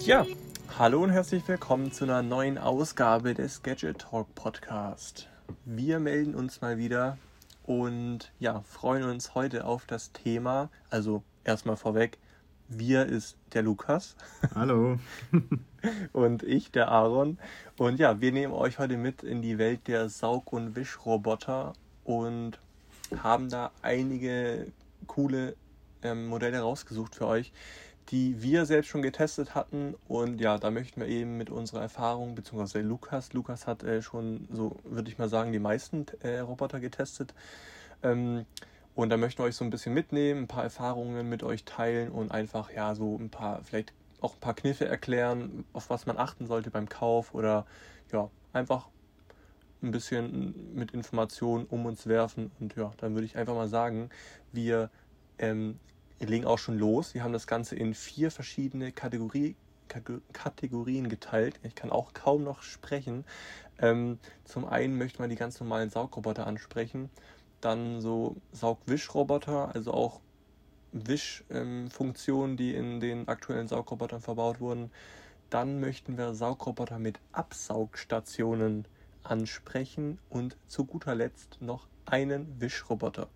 Ja, hallo und herzlich willkommen zu einer neuen Ausgabe des Gadget Talk Podcast. Wir melden uns mal wieder und ja, freuen uns heute auf das Thema. Also erstmal vorweg, wir ist der Lukas. Hallo. und ich, der Aaron. Und ja, wir nehmen euch heute mit in die Welt der Saug- und Wischroboter und haben da einige coole ähm, Modelle rausgesucht für euch, die wir selbst schon getestet hatten. Und ja, da möchten wir eben mit unserer Erfahrung, beziehungsweise Lukas, Lukas hat äh, schon, so würde ich mal sagen, die meisten äh, Roboter getestet. Ähm, und da möchten wir euch so ein bisschen mitnehmen, ein paar Erfahrungen mit euch teilen und einfach ja so ein paar, vielleicht auch ein paar Kniffe erklären, auf was man achten sollte beim Kauf oder ja, einfach ein bisschen mit Informationen um uns werfen. Und ja, dann würde ich einfach mal sagen, wir ähm, legen auch schon los. Wir haben das Ganze in vier verschiedene Kategorie, Kategorien geteilt. Ich kann auch kaum noch sprechen. Ähm, zum einen möchte man die ganz normalen Saugroboter ansprechen. Dann so Saugwischroboter, also auch Wischfunktionen, die in den aktuellen Saugrobotern verbaut wurden. Dann möchten wir Saugroboter mit Absaugstationen ansprechen und zu guter Letzt noch einen Wischroboter.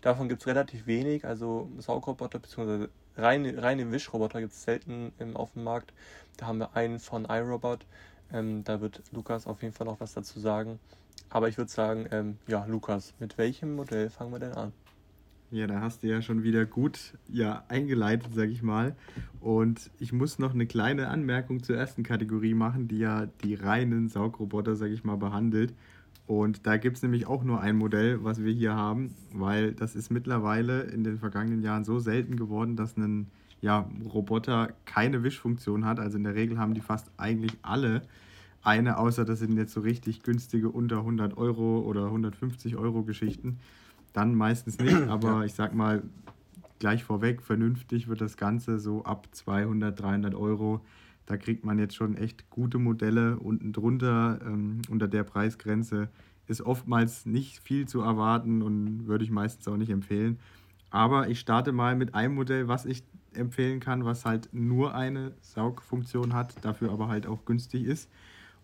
Davon gibt es relativ wenig, also Saugroboter bzw. reine, reine Wischroboter gibt es selten im, auf dem Markt. Da haben wir einen von iRobot. Ähm, da wird Lukas auf jeden Fall noch was dazu sagen. Aber ich würde sagen, ähm, ja, Lukas, mit welchem Modell fangen wir denn an? Ja, da hast du ja schon wieder gut ja, eingeleitet, sag ich mal. Und ich muss noch eine kleine Anmerkung zur ersten Kategorie machen, die ja die reinen Saugroboter, sag ich mal, behandelt. Und da gibt es nämlich auch nur ein Modell, was wir hier haben, weil das ist mittlerweile in den vergangenen Jahren so selten geworden, dass ein ja, Roboter keine Wischfunktion hat. Also in der Regel haben die fast eigentlich alle eine, außer das sind jetzt so richtig günstige unter 100 Euro oder 150 Euro Geschichten. Dann meistens nicht, aber ich sag mal gleich vorweg, vernünftig wird das Ganze so ab 200, 300 Euro. Da kriegt man jetzt schon echt gute Modelle. Unten drunter, ähm, unter der Preisgrenze, ist oftmals nicht viel zu erwarten und würde ich meistens auch nicht empfehlen. Aber ich starte mal mit einem Modell, was ich empfehlen kann, was halt nur eine Saugfunktion hat, dafür aber halt auch günstig ist.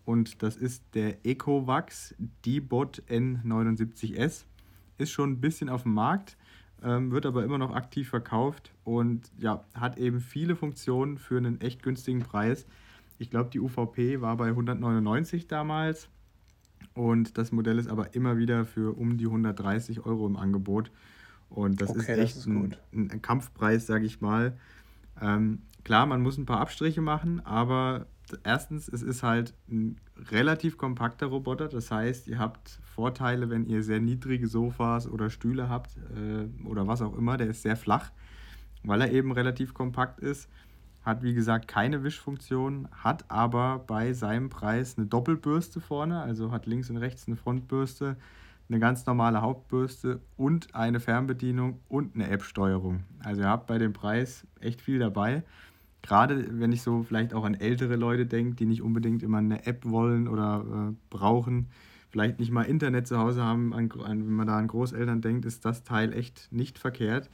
Und das ist der Ecovax D-Bot N79S ist schon ein bisschen auf dem Markt, ähm, wird aber immer noch aktiv verkauft und ja, hat eben viele Funktionen für einen echt günstigen Preis. Ich glaube, die UVP war bei 199 damals und das Modell ist aber immer wieder für um die 130 Euro im Angebot. Und das okay, ist echt das ist ein, ein, Kampfpreis, sage ich mal. Ähm, klar, man muss ein paar Abstriche machen, aber erstens, es ist halt ein relativ kompakter Roboter. Das heißt, ihr habt Vorteile, wenn ihr sehr niedrige Sofas oder Stühle habt äh, oder was auch immer. Der ist sehr flach, weil er eben relativ kompakt ist. Hat wie gesagt keine Wischfunktion, hat aber bei seinem Preis eine Doppelbürste vorne, also hat links und rechts eine Frontbürste, eine ganz normale Hauptbürste und eine Fernbedienung und eine App-Steuerung. Also ihr habt bei dem Preis echt viel dabei gerade wenn ich so vielleicht auch an ältere Leute denke, die nicht unbedingt immer eine App wollen oder äh, brauchen, vielleicht nicht mal Internet zu Hause haben, an, an, wenn man da an Großeltern denkt, ist das Teil echt nicht verkehrt,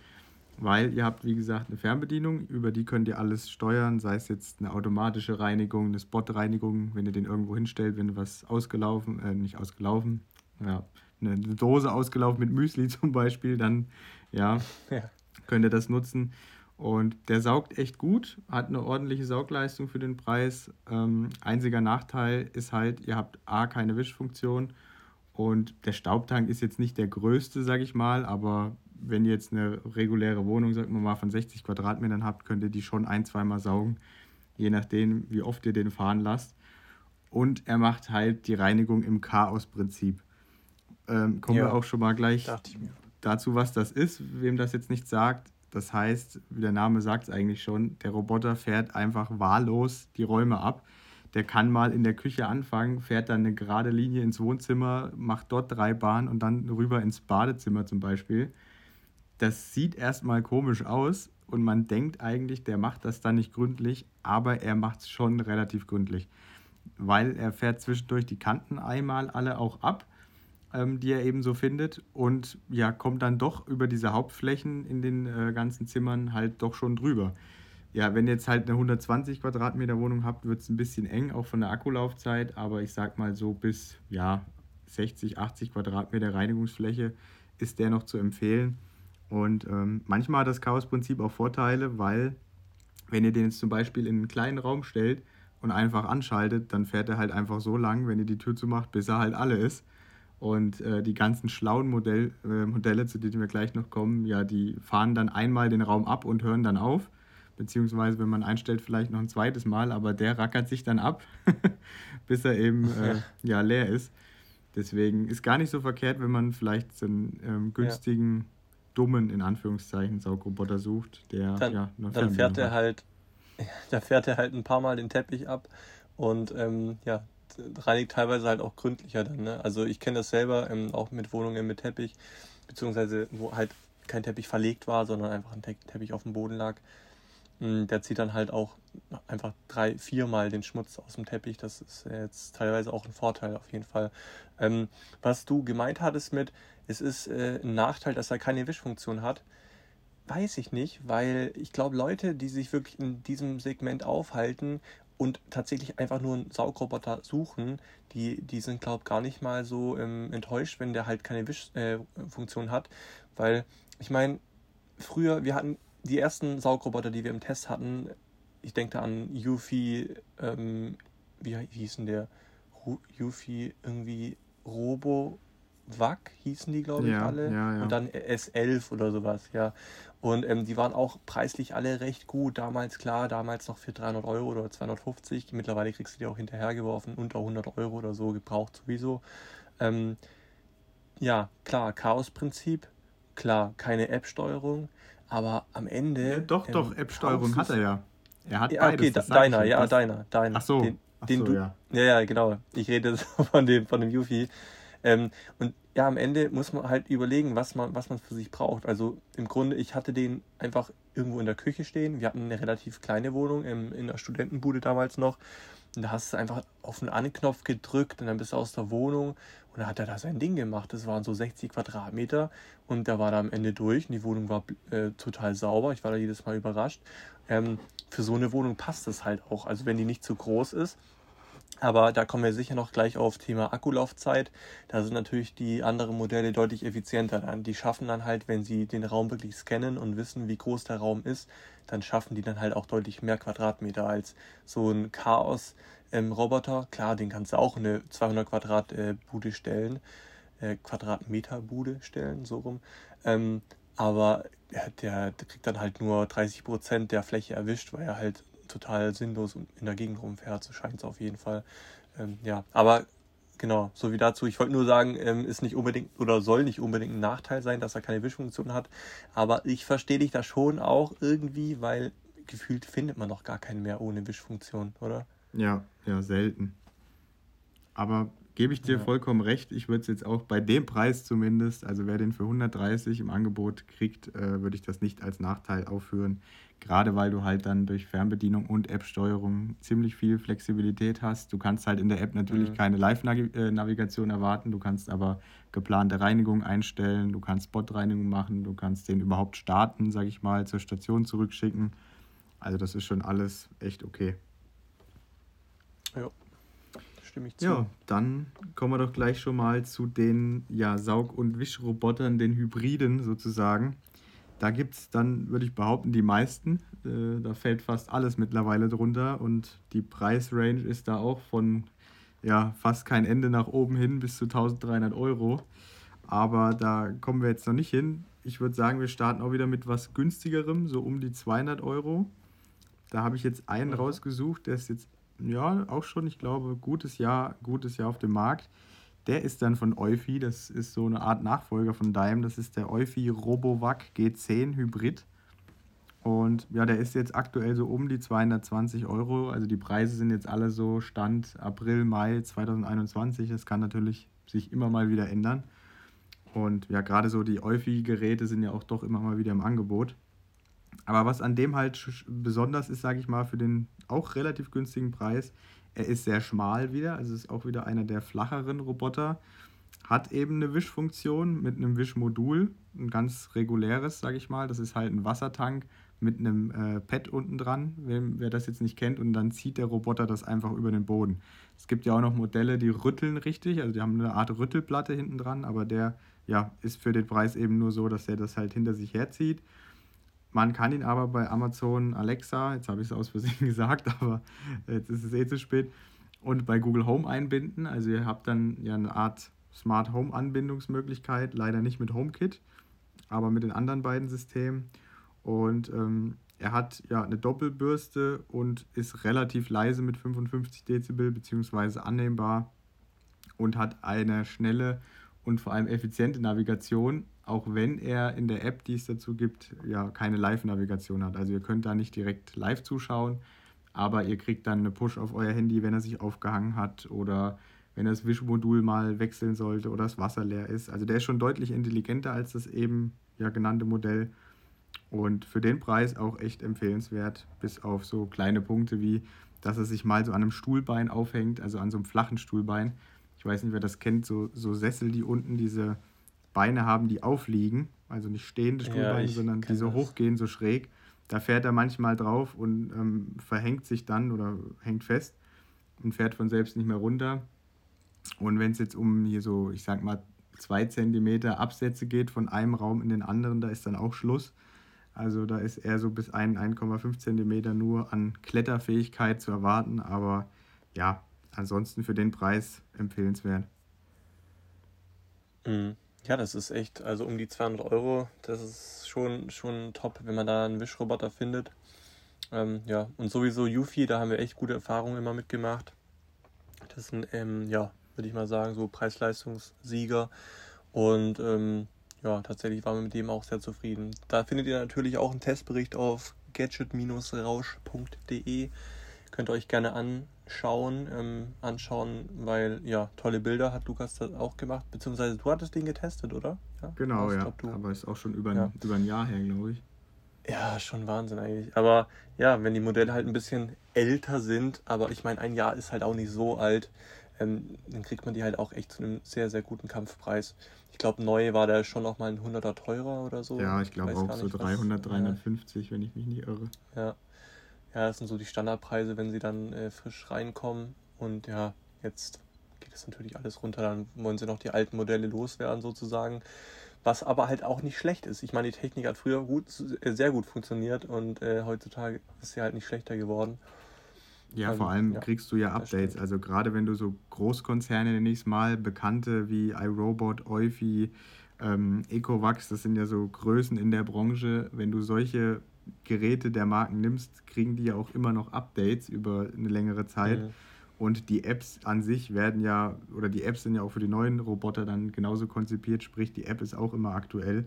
weil ihr habt, wie gesagt, eine Fernbedienung, über die könnt ihr alles steuern, sei es jetzt eine automatische Reinigung, eine Spotreinigung, wenn ihr den irgendwo hinstellt, wenn was ausgelaufen, äh, nicht ausgelaufen, ja, eine Dose ausgelaufen mit Müsli zum Beispiel, dann ja, ja. könnt ihr das nutzen. Und der saugt echt gut, hat eine ordentliche Saugleistung für den Preis. Ähm, einziger Nachteil ist halt, ihr habt A, keine Wischfunktion und der Staubtank ist jetzt nicht der größte, sag ich mal, aber wenn ihr jetzt eine reguläre Wohnung, sagen wir mal, von 60 Quadratmetern habt, könnt ihr die schon ein, zweimal saugen, je nachdem, wie oft ihr den fahren lasst. Und er macht halt die Reinigung im Chaos-Prinzip. Ähm, kommen ja, wir auch schon mal gleich dazu, was das ist. Wem das jetzt nicht sagt, das heißt, wie der Name sagt es eigentlich schon, der Roboter fährt einfach wahllos die Räume ab. Der kann mal in der Küche anfangen, fährt dann eine gerade Linie ins Wohnzimmer, macht dort drei Bahnen und dann rüber ins Badezimmer zum Beispiel. Das sieht erstmal komisch aus und man denkt eigentlich, der macht das dann nicht gründlich, aber er macht es schon relativ gründlich. Weil er fährt zwischendurch die Kanten einmal alle auch ab ähm, die er eben so findet und ja, kommt dann doch über diese Hauptflächen in den äh, ganzen Zimmern halt doch schon drüber. ja, wenn ihr jetzt halt eine 120 Quadratmeter Wohnung habt, wird es ein bisschen eng, auch von der Akkulaufzeit, aber ich sag mal so bis ja, 60, 80 Quadratmeter Reinigungsfläche ist der noch zu empfehlen. Und ähm, manchmal hat das Chaos-Prinzip auch Vorteile, weil wenn ihr den jetzt zum Beispiel in einen kleinen Raum stellt und einfach anschaltet, dann fährt er halt einfach so lang, wenn ihr die Tür zumacht, bis er halt alle ist. Und äh, die ganzen schlauen Modell, äh, Modelle, zu denen wir gleich noch kommen, ja, die fahren dann einmal den Raum ab und hören dann auf beziehungsweise wenn man einstellt, vielleicht noch ein zweites Mal, aber der rackert sich dann ab, bis er eben äh, ja, leer ist. Deswegen ist gar nicht so verkehrt, wenn man vielleicht so einen ähm, günstigen, ja. dummen, in Anführungszeichen, Saugroboter sucht, der dann, ja Dann fährt er halt, da fährt er halt ein paar Mal den Teppich ab und ähm, ja, reinigt teilweise halt auch gründlicher dann. Ne? Also ich kenne das selber, ähm, auch mit Wohnungen mit Teppich, beziehungsweise wo halt kein Teppich verlegt war, sondern einfach ein Teppich auf dem Boden lag. Hm, der zieht dann halt auch einfach drei, viermal den Schmutz aus dem Teppich. Das ist jetzt teilweise auch ein Vorteil auf jeden Fall. Ähm, was du gemeint hattest mit, es ist äh, ein Nachteil, dass er keine Wischfunktion hat, weiß ich nicht, weil ich glaube, Leute, die sich wirklich in diesem Segment aufhalten und tatsächlich einfach nur einen Saugroboter suchen, die, die sind, glaube ich, gar nicht mal so ähm, enttäuscht, wenn der halt keine Wischfunktion äh, hat. Weil, ich meine, früher, wir hatten die ersten Saugroboter, die wir im Test hatten, ich denke an Yuffie, ähm, wie hieß denn der? Yuffie irgendwie Robo Wack hießen die, glaube ich, ja, alle. Ja, ja. Und dann S11 oder sowas, ja. Und ähm, die waren auch preislich alle recht gut. Damals, klar, damals noch für 300 Euro oder 250. Mittlerweile kriegst du die auch hinterhergeworfen, unter 100 Euro oder so, gebraucht sowieso. Ähm, ja, klar, Chaos-Prinzip. Klar, keine App-Steuerung. Aber am Ende. Ja, doch, ähm, doch, App-Steuerung hat er ja. Er hat ja, beides. Okay, deiner, ja, deiner, deiner. Ach so. Den, Ach den so, du, ja. ja. Ja, genau. Ich rede von dem, von dem Yuffie. Ähm, und ja, am Ende muss man halt überlegen, was man, was man für sich braucht. Also im Grunde, ich hatte den einfach irgendwo in der Küche stehen. Wir hatten eine relativ kleine Wohnung im, in der Studentenbude damals noch. Und da hast du einfach auf den Anknopf gedrückt und dann bist du aus der Wohnung und dann hat er da sein Ding gemacht. Das waren so 60 Quadratmeter und der war da am Ende durch und die Wohnung war äh, total sauber. Ich war da jedes Mal überrascht. Ähm, für so eine Wohnung passt das halt auch. Also wenn die nicht zu groß ist. Aber da kommen wir sicher noch gleich auf Thema Akkulaufzeit. Da sind natürlich die anderen Modelle deutlich effizienter. Dann. Die schaffen dann halt, wenn sie den Raum wirklich scannen und wissen, wie groß der Raum ist, dann schaffen die dann halt auch deutlich mehr Quadratmeter als so ein Chaos-Roboter. Klar, den kannst du auch in eine 200 Quadrat äh, stellen, äh, Quadratmeter Bude stellen, so rum. Ähm, aber der, der, kriegt dann halt nur 30 Prozent der Fläche erwischt, weil er halt total sinnlos in der Gegend rumfährt. So scheint es auf jeden Fall. Ähm, ja, aber Genau, so wie dazu. Ich wollte nur sagen, ähm, ist nicht unbedingt oder soll nicht unbedingt ein Nachteil sein, dass er keine Wischfunktion hat. Aber ich verstehe dich da schon auch irgendwie, weil gefühlt findet man noch gar keinen mehr ohne Wischfunktion, oder? Ja, ja, selten. Aber gebe ich dir ja. vollkommen recht. Ich würde es jetzt auch bei dem Preis zumindest, also wer den für 130 im Angebot kriegt, äh, würde ich das nicht als Nachteil aufführen. Gerade weil du halt dann durch Fernbedienung und App-Steuerung ziemlich viel Flexibilität hast. Du kannst halt in der App natürlich mhm. keine Live-Navigation erwarten, du kannst aber geplante Reinigung einstellen, du kannst Bot-Reinigung machen, du kannst den überhaupt starten, sag ich mal, zur Station zurückschicken. Also das ist schon alles echt okay. Ja, stimme ich zu. Ja, dann kommen wir doch gleich schon mal zu den ja, Saug- und Wischrobotern, den Hybriden sozusagen. Da gibt es dann, würde ich behaupten, die meisten. Äh, da fällt fast alles mittlerweile drunter und die Preisrange ist da auch von ja, fast kein Ende nach oben hin bis zu 1300 Euro. Aber da kommen wir jetzt noch nicht hin. Ich würde sagen, wir starten auch wieder mit was günstigerem, so um die 200 Euro. Da habe ich jetzt einen mhm. rausgesucht, der ist jetzt ja auch schon, ich glaube, gutes Jahr, gutes Jahr auf dem Markt. Der ist dann von Eufy, das ist so eine Art Nachfolger von Daim, das ist der Eufy Robovac G10 Hybrid. Und ja, der ist jetzt aktuell so um die 220 Euro. Also die Preise sind jetzt alle so Stand April, Mai 2021. Das kann natürlich sich immer mal wieder ändern. Und ja, gerade so die Eufy-Geräte sind ja auch doch immer mal wieder im Angebot. Aber was an dem halt besonders ist, sage ich mal, für den auch relativ günstigen Preis, er ist sehr schmal wieder, also ist auch wieder einer der flacheren Roboter. Hat eben eine Wischfunktion mit einem Wischmodul, ein ganz reguläres, sage ich mal. Das ist halt ein Wassertank mit einem äh, Pad unten dran, wer, wer das jetzt nicht kennt, und dann zieht der Roboter das einfach über den Boden. Es gibt ja auch noch Modelle, die rütteln richtig, also die haben eine Art Rüttelplatte hinten dran, aber der ja, ist für den Preis eben nur so, dass er das halt hinter sich herzieht. Man kann ihn aber bei Amazon Alexa, jetzt habe ich es aus Versehen gesagt, aber jetzt ist es eh zu spät, und bei Google Home einbinden. Also ihr habt dann ja eine Art Smart Home Anbindungsmöglichkeit, leider nicht mit HomeKit, aber mit den anderen beiden Systemen. Und ähm, er hat ja eine Doppelbürste und ist relativ leise mit 55 Dezibel bzw. annehmbar und hat eine schnelle und vor allem effiziente Navigation, auch wenn er in der App, die es dazu gibt, ja keine Live-Navigation hat. Also ihr könnt da nicht direkt live zuschauen, aber ihr kriegt dann eine Push auf euer Handy, wenn er sich aufgehangen hat oder wenn das Wischmodul mal wechseln sollte oder das Wasser leer ist. Also der ist schon deutlich intelligenter als das eben ja genannte Modell und für den Preis auch echt empfehlenswert, bis auf so kleine Punkte wie, dass er sich mal so an einem Stuhlbein aufhängt, also an so einem flachen Stuhlbein. Ich weiß nicht, wer das kennt, so, so Sessel, die unten diese Beine haben, die aufliegen, also nicht stehende Stuhlbeine, ja, sondern die so das. hochgehen, so schräg. Da fährt er manchmal drauf und ähm, verhängt sich dann oder hängt fest und fährt von selbst nicht mehr runter. Und wenn es jetzt um hier so, ich sag mal, zwei Zentimeter Absätze geht von einem Raum in den anderen, da ist dann auch Schluss. Also da ist eher so bis 1,5 Zentimeter nur an Kletterfähigkeit zu erwarten, aber ja, ansonsten für den Preis empfehlenswert. Mhm. Ja, das ist echt, also um die 200 Euro, das ist schon, schon top, wenn man da einen Wischroboter findet. Ähm, ja, und sowieso Yuffie, da haben wir echt gute Erfahrungen immer mitgemacht. Das ein, ähm, ja, würde ich mal sagen, so Preis-Leistungssieger. Und ähm, ja, tatsächlich waren wir mit dem auch sehr zufrieden. Da findet ihr natürlich auch einen Testbericht auf gadget-rausch.de. Könnt ihr euch gerne anschauen, ähm, anschauen, weil ja, tolle Bilder hat Lukas das auch gemacht, beziehungsweise du hattest den getestet, oder? Ja, genau, ja. Glaub, Aber ist auch schon über ein, ja. über ein Jahr her, glaube ich. Ja, schon Wahnsinn eigentlich. Aber ja, wenn die Modelle halt ein bisschen älter sind, aber ich meine, ein Jahr ist halt auch nicht so alt, ähm, dann kriegt man die halt auch echt zu einem sehr, sehr guten Kampfpreis. Ich glaube, neu war der schon noch mal ein 100er teurer oder so. Ja, ich glaube auch so 300, was. 350, ja. wenn ich mich nicht irre. Ja. Ja, das sind so die Standardpreise, wenn sie dann äh, frisch reinkommen. Und ja, jetzt geht es natürlich alles runter. Dann wollen sie noch die alten Modelle loswerden sozusagen. Was aber halt auch nicht schlecht ist. Ich meine, die Technik hat früher gut, äh, sehr gut funktioniert und äh, heutzutage ist sie halt nicht schlechter geworden. Ja, ähm, vor allem ja, kriegst du ja Updates. Also gerade wenn du so Großkonzerne ich mal, bekannte wie iRobot, Eufy, ähm, Ecovax, das sind ja so Größen in der Branche. Wenn du solche Geräte der Marken nimmst, kriegen die ja auch immer noch Updates über eine längere Zeit. Mhm. Und die Apps an sich werden ja, oder die Apps sind ja auch für die neuen Roboter dann genauso konzipiert, sprich die App ist auch immer aktuell.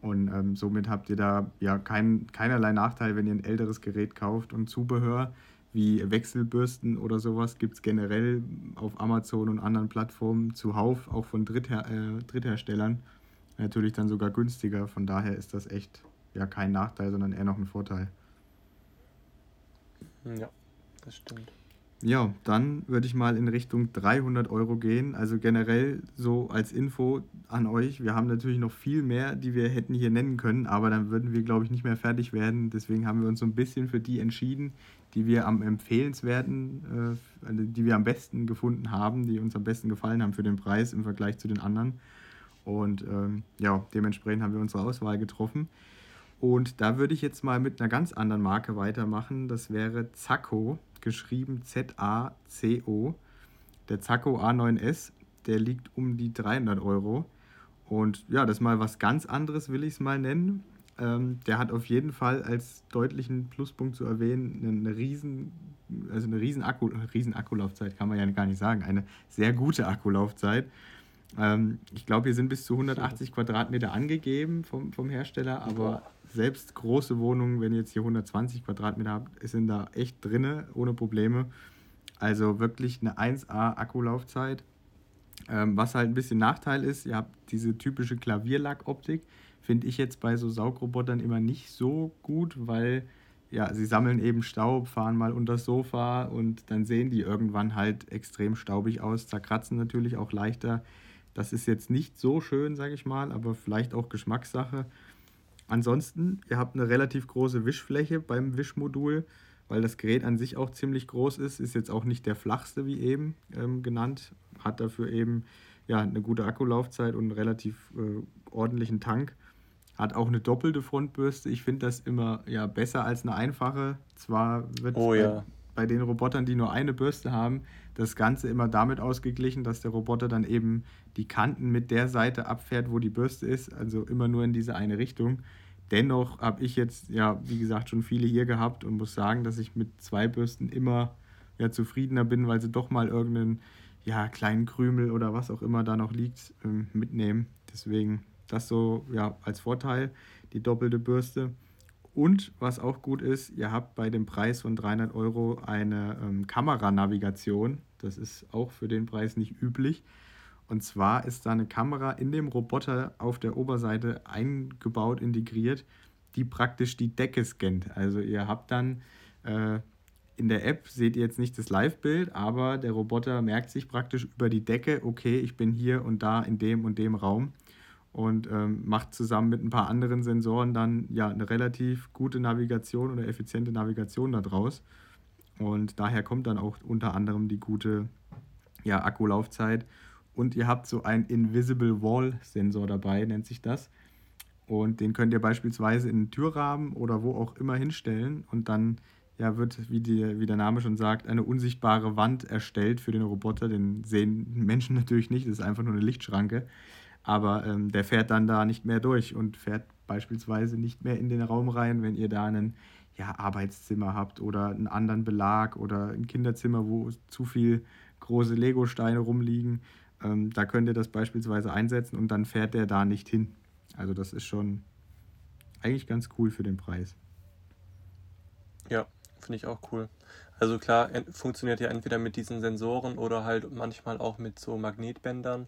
Und ähm, somit habt ihr da ja kein, keinerlei Nachteil, wenn ihr ein älteres Gerät kauft und Zubehör wie Wechselbürsten oder sowas gibt es generell auf Amazon und anderen Plattformen zuhauf, auch von Dritther äh, Drittherstellern. Natürlich dann sogar günstiger. Von daher ist das echt ja kein Nachteil, sondern eher noch ein Vorteil. Ja, das stimmt. Ja, dann würde ich mal in Richtung 300 Euro gehen. Also generell so als Info an euch. Wir haben natürlich noch viel mehr, die wir hätten hier nennen können, aber dann würden wir, glaube ich, nicht mehr fertig werden. Deswegen haben wir uns so ein bisschen für die entschieden, die wir am empfehlenswerten, äh, also die wir am besten gefunden haben, die uns am besten gefallen haben für den Preis im Vergleich zu den anderen. Und ähm, ja, dementsprechend haben wir unsere Auswahl getroffen. Und da würde ich jetzt mal mit einer ganz anderen Marke weitermachen. Das wäre Zacco, geschrieben Z-A-C-O. Der Zacco A9S, der liegt um die 300 Euro. Und ja, das ist mal was ganz anderes, will ich es mal nennen. Ähm, der hat auf jeden Fall als deutlichen Pluspunkt zu erwähnen eine riesen, also eine riesen, Akku, riesen Akkulaufzeit, kann man ja gar nicht sagen, eine sehr gute Akkulaufzeit. Ähm, ich glaube, hier sind bis zu 180 Quadratmeter angegeben vom, vom Hersteller, aber selbst große Wohnungen, wenn ihr jetzt hier 120 Quadratmeter habt, sind da echt drinne, ohne Probleme. Also wirklich eine 1A Akkulaufzeit. Ähm, was halt ein bisschen Nachteil ist, ihr habt diese typische Klavierlackoptik. Finde ich jetzt bei so Saugrobotern immer nicht so gut, weil ja, sie sammeln eben Staub, fahren mal unter das Sofa und dann sehen die irgendwann halt extrem staubig aus, zerkratzen natürlich auch leichter. Das ist jetzt nicht so schön, sage ich mal, aber vielleicht auch Geschmackssache. ansonsten, ihr habt eine relativ große Wischfläche beim Wischmodul, weil das Gerät an sich auch ziemlich groß ist. Ist jetzt auch nicht der flachste, wie eben ähm, genannt. Hat dafür eben ja, eine gute Akkulaufzeit und einen relativ äh, ordentlichen Tank. Hat auch eine doppelte Frontbürste. Ich finde das immer ja, besser als eine einfache. Zwar wird oh, ja. bei, bei den Robotern, die nur eine Bürste haben, das Ganze immer damit ausgeglichen, dass der Roboter dann eben die Kanten mit der Seite abfährt, wo die Bürste ist, also immer nur in diese eine Richtung. Dennoch habe ich jetzt, ja, wie gesagt, schon viele hier gehabt und muss sagen, dass ich mit zwei Bürsten immer ja, zufriedener bin, weil sie doch mal irgendeinen ja, kleinen Krümel oder was auch immer da noch liegt, ähm, mitnehmen. Deswegen das so ja, als Vorteil, die doppelte Bürste. Und was auch gut ist, ihr habt bei dem Preis von 300 Euro eine ähm, Kameranavigation. Das ist auch für den Preis nicht üblich. Und zwar ist da eine Kamera in dem Roboter auf der Oberseite eingebaut, integriert, die praktisch die Decke scannt. Also ihr habt dann äh, in der App, seht ihr jetzt nicht das Live-Bild, aber der Roboter merkt sich praktisch über die Decke, okay, ich bin hier und da in dem und dem Raum und ähm, macht zusammen mit ein paar anderen Sensoren dann ja eine relativ gute Navigation oder effiziente Navigation daraus. Und daher kommt dann auch unter anderem die gute ja, Akkulaufzeit. Und ihr habt so einen Invisible Wall Sensor dabei, nennt sich das. Und den könnt ihr beispielsweise in den Türrahmen oder wo auch immer hinstellen. Und dann ja, wird, wie, die, wie der Name schon sagt, eine unsichtbare Wand erstellt für den Roboter. Den sehen Menschen natürlich nicht, das ist einfach nur eine Lichtschranke. Aber ähm, der fährt dann da nicht mehr durch und fährt beispielsweise nicht mehr in den Raum rein, wenn ihr da ein ja, Arbeitszimmer habt oder einen anderen Belag oder ein Kinderzimmer, wo zu viel große Lego-Steine rumliegen. Ähm, da könnt ihr das beispielsweise einsetzen und dann fährt der da nicht hin. Also das ist schon eigentlich ganz cool für den Preis. Ja, finde ich auch cool. Also klar, funktioniert ja entweder mit diesen Sensoren oder halt manchmal auch mit so Magnetbändern.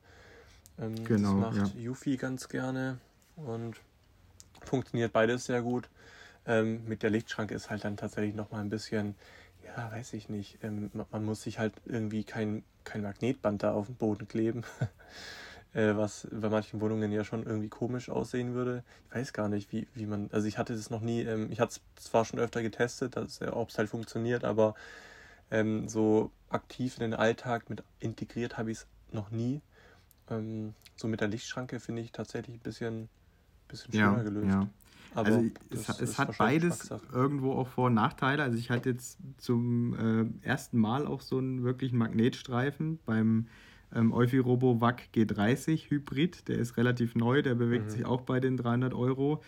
Ähm, genau, das macht ja. Yuffie ganz gerne und funktioniert beides sehr gut. Ähm, mit der Lichtschranke ist halt dann tatsächlich nochmal ein bisschen, ja, weiß ich nicht, ähm, man muss sich halt irgendwie kein, kein Magnetband da auf den Boden kleben, äh, was bei manchen Wohnungen ja schon irgendwie komisch aussehen würde. Ich weiß gar nicht, wie, wie man, also ich hatte das noch nie, ähm, ich hatte es zwar schon öfter getestet, äh, ob es halt funktioniert, aber ähm, so aktiv in den Alltag mit integriert habe ich es noch nie. Ähm, so mit der Lichtschranke finde ich tatsächlich ein bisschen, bisschen schöner ja, gelöst. Ja. Aber also es, es hat beides irgendwo auch Vor- und Nachteile. Also ich hatte jetzt zum äh, ersten Mal auch so einen wirklichen Magnetstreifen beim ähm, Euphirobo WAC G30 Hybrid. Der ist relativ neu, der bewegt mhm. sich auch bei den 300 Euro.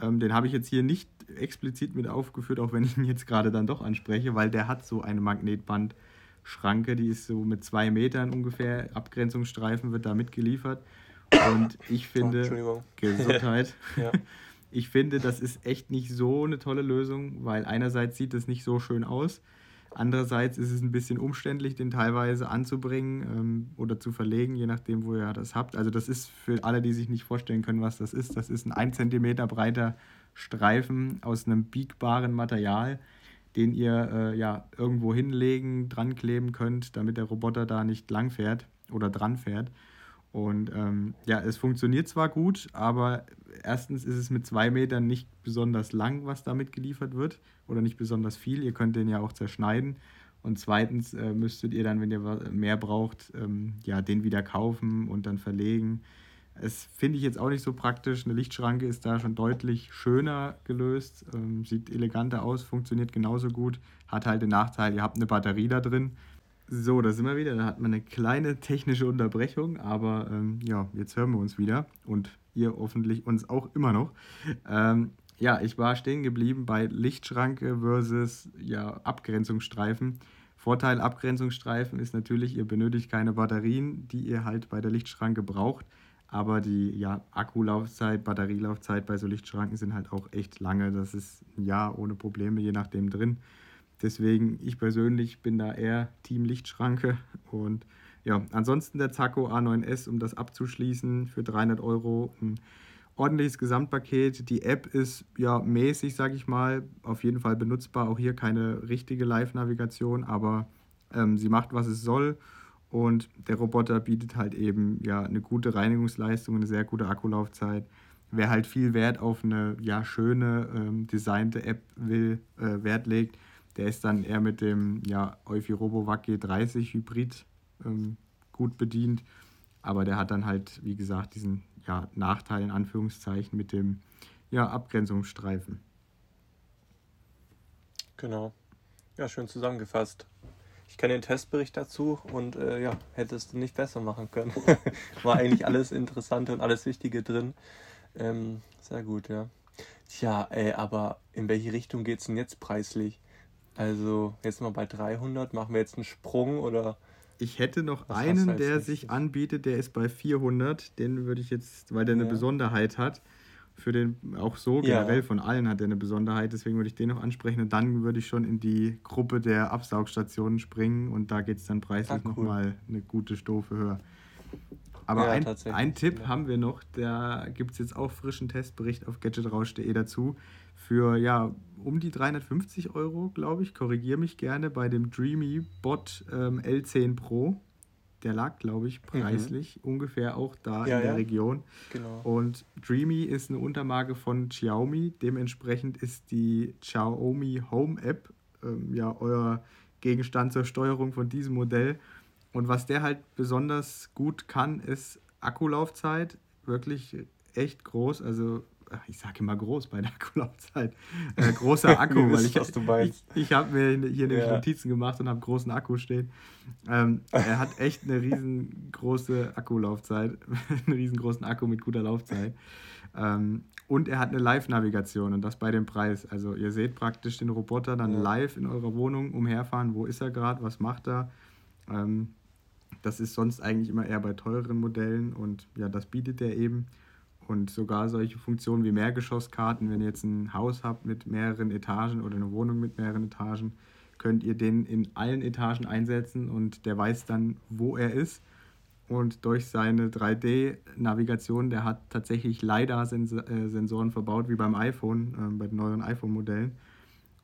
Ähm, den habe ich jetzt hier nicht explizit mit aufgeführt, auch wenn ich ihn jetzt gerade dann doch anspreche, weil der hat so eine Magnetband. Schranke, die ist so mit zwei Metern ungefähr, Abgrenzungsstreifen wird da mitgeliefert. Und ich finde, Gesundheit, ja. ich finde, das ist echt nicht so eine tolle Lösung, weil einerseits sieht es nicht so schön aus, andererseits ist es ein bisschen umständlich, den teilweise anzubringen ähm, oder zu verlegen, je nachdem, wo ihr das habt. Also das ist für alle, die sich nicht vorstellen können, was das ist, das ist ein 1 cm breiter Streifen aus einem biegbaren Material, den ihr äh, ja irgendwo hinlegen, dran kleben könnt, damit der Roboter da nicht lang fährt oder dran fährt. Und ähm, ja, es funktioniert zwar gut, aber erstens ist es mit zwei Metern nicht besonders lang, was damit geliefert wird, oder nicht besonders viel. Ihr könnt den ja auch zerschneiden. Und zweitens äh, müsstet ihr dann, wenn ihr mehr braucht, ähm, ja, den wieder kaufen und dann verlegen. Es finde ich jetzt auch nicht so praktisch. Eine Lichtschranke ist da schon deutlich schöner gelöst, ähm, sieht eleganter aus, funktioniert genauso gut, hat halt den Nachteil, ihr habt eine Batterie da drin. So, da sind wir wieder. Da hat man eine kleine technische Unterbrechung, aber ähm, ja, jetzt hören wir uns wieder und ihr hoffentlich uns auch immer noch. Ähm, ja, ich war stehen geblieben bei Lichtschranke versus ja, Abgrenzungsstreifen. Vorteil Abgrenzungsstreifen ist natürlich, ihr benötigt keine Batterien, die ihr halt bei der Lichtschranke braucht. Aber die ja, Akkulaufzeit, Batterielaufzeit bei so Lichtschranken sind halt auch echt lange. Das ist ein Jahr ohne Probleme, je nachdem drin. Deswegen, ich persönlich bin da eher Team Lichtschranke. Und ja, ansonsten der Zacco A9S, um das abzuschließen, für 300 Euro. Ein ordentliches Gesamtpaket. Die App ist ja mäßig, sag ich mal, auf jeden Fall benutzbar. Auch hier keine richtige Live-Navigation, aber ähm, sie macht, was es soll. Und der Roboter bietet halt eben ja eine gute Reinigungsleistung, eine sehr gute Akkulaufzeit. wer halt viel Wert auf eine ja, schöne, ähm, designte App will, äh, Wert legt, der ist dann eher mit dem ja, Eufy RoboVac G30 Hybrid ähm, gut bedient. Aber der hat dann halt, wie gesagt, diesen ja, Nachteil in Anführungszeichen mit dem ja, Abgrenzungsstreifen. Genau. Ja, schön zusammengefasst. Ich kenne den Testbericht dazu und äh, ja, hättest du nicht besser machen können. War eigentlich alles Interessante und alles Wichtige drin. Ähm, sehr gut, ja. Tja, ey, aber in welche Richtung geht es denn jetzt preislich? Also, jetzt mal bei 300, machen wir jetzt einen Sprung oder ich hätte noch einen, der sich anbietet, der ist bei 400. Den würde ich jetzt, weil der eine ja. Besonderheit hat, für den auch so generell ja. von allen hat der eine Besonderheit, deswegen würde ich den noch ansprechen und dann würde ich schon in die Gruppe der Absaugstationen springen und da geht es dann preislich ah, cool. nochmal eine gute Stufe höher. Aber ja, ein, ein Tipp haben wir noch, da gibt es jetzt auch frischen Testbericht auf gadgetrausch.de dazu für ja um die 350 Euro, glaube ich. Korrigiere mich gerne bei dem Dreamy Bot ähm, L10 Pro. Der lag, glaube ich, mhm. preislich mhm. ungefähr auch da ja, in der ja. Region. Genau. Und Dreamy ist eine Untermarke von Xiaomi. Dementsprechend ist die Xiaomi Home App ähm, ja euer Gegenstand zur Steuerung von diesem Modell. Und was der halt besonders gut kann, ist Akkulaufzeit. Wirklich echt groß. Also ich sage immer groß bei der Akkulaufzeit, äh, großer Akku, weil ich, ich, ich habe mir hier nämlich ja. Notizen gemacht und habe großen Akku stehen. Ähm, er hat echt eine riesengroße Akkulaufzeit, einen riesengroßen Akku mit guter Laufzeit. Ähm, und er hat eine Live-Navigation und das bei dem Preis. Also ihr seht praktisch den Roboter dann ja. live in eurer Wohnung umherfahren. Wo ist er gerade? Was macht er? Ähm, das ist sonst eigentlich immer eher bei teureren Modellen und ja, das bietet er eben. Und sogar solche Funktionen wie Mehrgeschosskarten, wenn ihr jetzt ein Haus habt mit mehreren Etagen oder eine Wohnung mit mehreren Etagen, könnt ihr den in allen Etagen einsetzen und der weiß dann, wo er ist. Und durch seine 3D-Navigation, der hat tatsächlich LiDAR-Sensoren verbaut, wie beim iPhone, äh, bei den neueren iPhone-Modellen.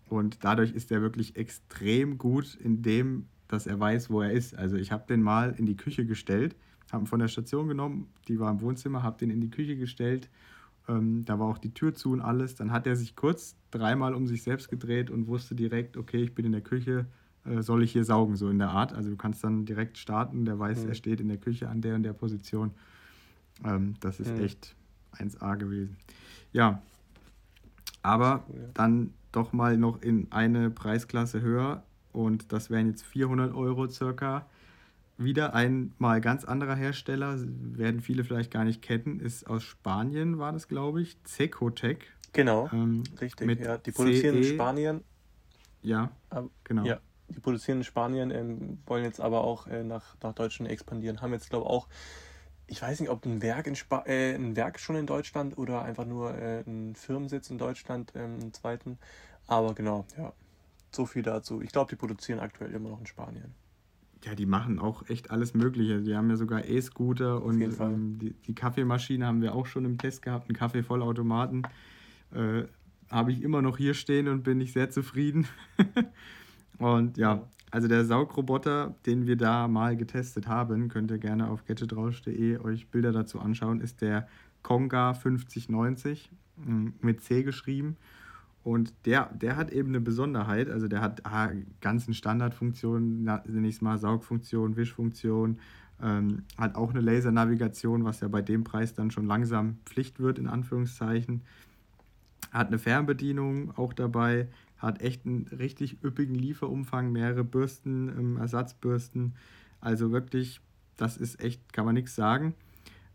Und dadurch ist er wirklich extrem gut in dem, dass er weiß, wo er ist. Also ich habe den mal in die Küche gestellt habe ihn von der Station genommen, die war im Wohnzimmer, habe den in die Küche gestellt. Ähm, da war auch die Tür zu und alles. Dann hat er sich kurz dreimal um sich selbst gedreht und wusste direkt, okay, ich bin in der Küche, äh, soll ich hier saugen, so in der Art. Also du kannst dann direkt starten, der weiß, mhm. er steht in der Küche an der und der Position. Ähm, das ist mhm. echt 1A gewesen. Ja, aber cool, ja. dann doch mal noch in eine Preisklasse höher und das wären jetzt 400 Euro circa wieder ein mal ganz anderer Hersteller, werden viele vielleicht gar nicht kennen, ist aus Spanien, war das, glaube ich, Cecotec. Genau, ähm, richtig. ja, die produzieren in e. Spanien. Ja, genau. Ja, die produzieren in Spanien, ähm, wollen jetzt aber auch äh, nach, nach Deutschland expandieren. Haben jetzt, glaube ich, auch, ich weiß nicht, ob ein Werk, in Spa äh, ein Werk schon in Deutschland oder einfach nur äh, ein Firmensitz in Deutschland, ähm, einen zweiten. Aber genau, ja, so viel dazu. Ich glaube, die produzieren aktuell immer noch in Spanien ja, die machen auch echt alles Mögliche. Die haben ja sogar E-Scooter und ähm, die, die, Kaffeemaschine haben wir auch schon im Test gehabt, einen Kaffeevollautomaten. Äh, Habe ich immer noch hier stehen und bin ich sehr zufrieden. und ja, also der Saugroboter, den wir da mal getestet haben, könnt ihr gerne auf gadgetrausch.de euch Bilder dazu anschauen, ist der Konga 5090 mm, mit C geschrieben. Und der, der hat eben eine Besonderheit, also der hat ah, ganzen Standardfunktionen, nenne ich es mal, Saugfunktion, Wischfunktion, ähm, hat auch eine Lasernavigation, was ja bei dem Preis dann schon langsam Pflicht wird, in Anführungszeichen. Hat eine Fernbedienung auch dabei, hat echt einen richtig üppigen Lieferumfang, mehrere Bürsten, ähm, Ersatzbürsten. Also wirklich, das ist echt, kann man nichts sagen.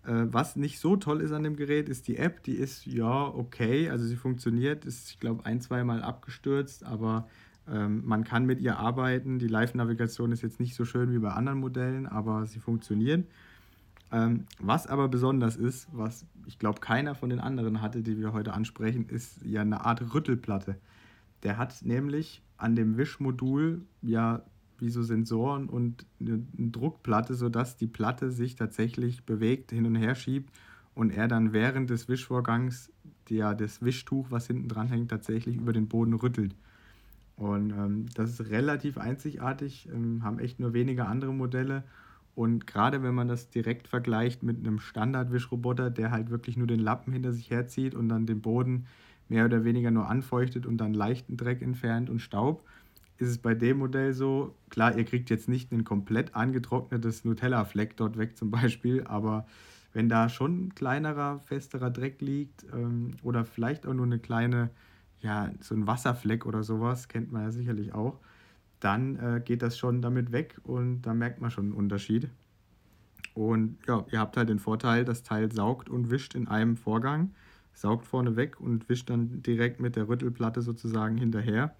Äh, was nicht so toll ist an dem Gerät, ist die App. Die ist ja okay, also sie funktioniert, ist, ich glaube, ein, zweimal abgestürzt, aber ähm, man kann mit ihr arbeiten. Die Live-Navigation ist jetzt nicht so schön wie bei anderen Modellen, aber sie funktioniert. Ähm, was aber besonders ist, was ich glaube keiner von den anderen hatte, die wir heute ansprechen, ist ja eine Art Rüttelplatte. Der hat nämlich an dem Wischmodul ja wie so Sensoren und eine, Druckplatte, sodass die Platte sich tatsächlich bewegt, hin und her schiebt und er dann während des Wischvorgangs der, das Wischtuch, was hinten dran hängt, tatsächlich über den Boden rüttelt. Und ähm, das ist relativ einzigartig, ähm, haben echt nur wenige andere Modelle. Und gerade wenn man das direkt vergleicht mit einem Standardwischroboter, der halt wirklich nur den Lappen hinter sich herzieht und dann den Boden mehr oder weniger nur anfeuchtet und dann leichten Dreck entfernt und Staub, ist es bei dem Modell so, klar, ihr kriegt jetzt nicht ein komplett angetrocknetes Nutella-Fleck dort weg zum Beispiel, aber wenn da schon ein kleinerer, festerer Dreck liegt ähm, oder vielleicht auch nur eine kleine, ja, so ein Wasserfleck oder sowas, kennt man ja sicherlich auch, dann äh, geht das schon damit weg und da merkt man schon einen Unterschied. Und ja, ihr habt halt den Vorteil, das Teil saugt und wischt in einem Vorgang, saugt vorne weg und wischt dann direkt mit der Rüttelplatte sozusagen hinterher.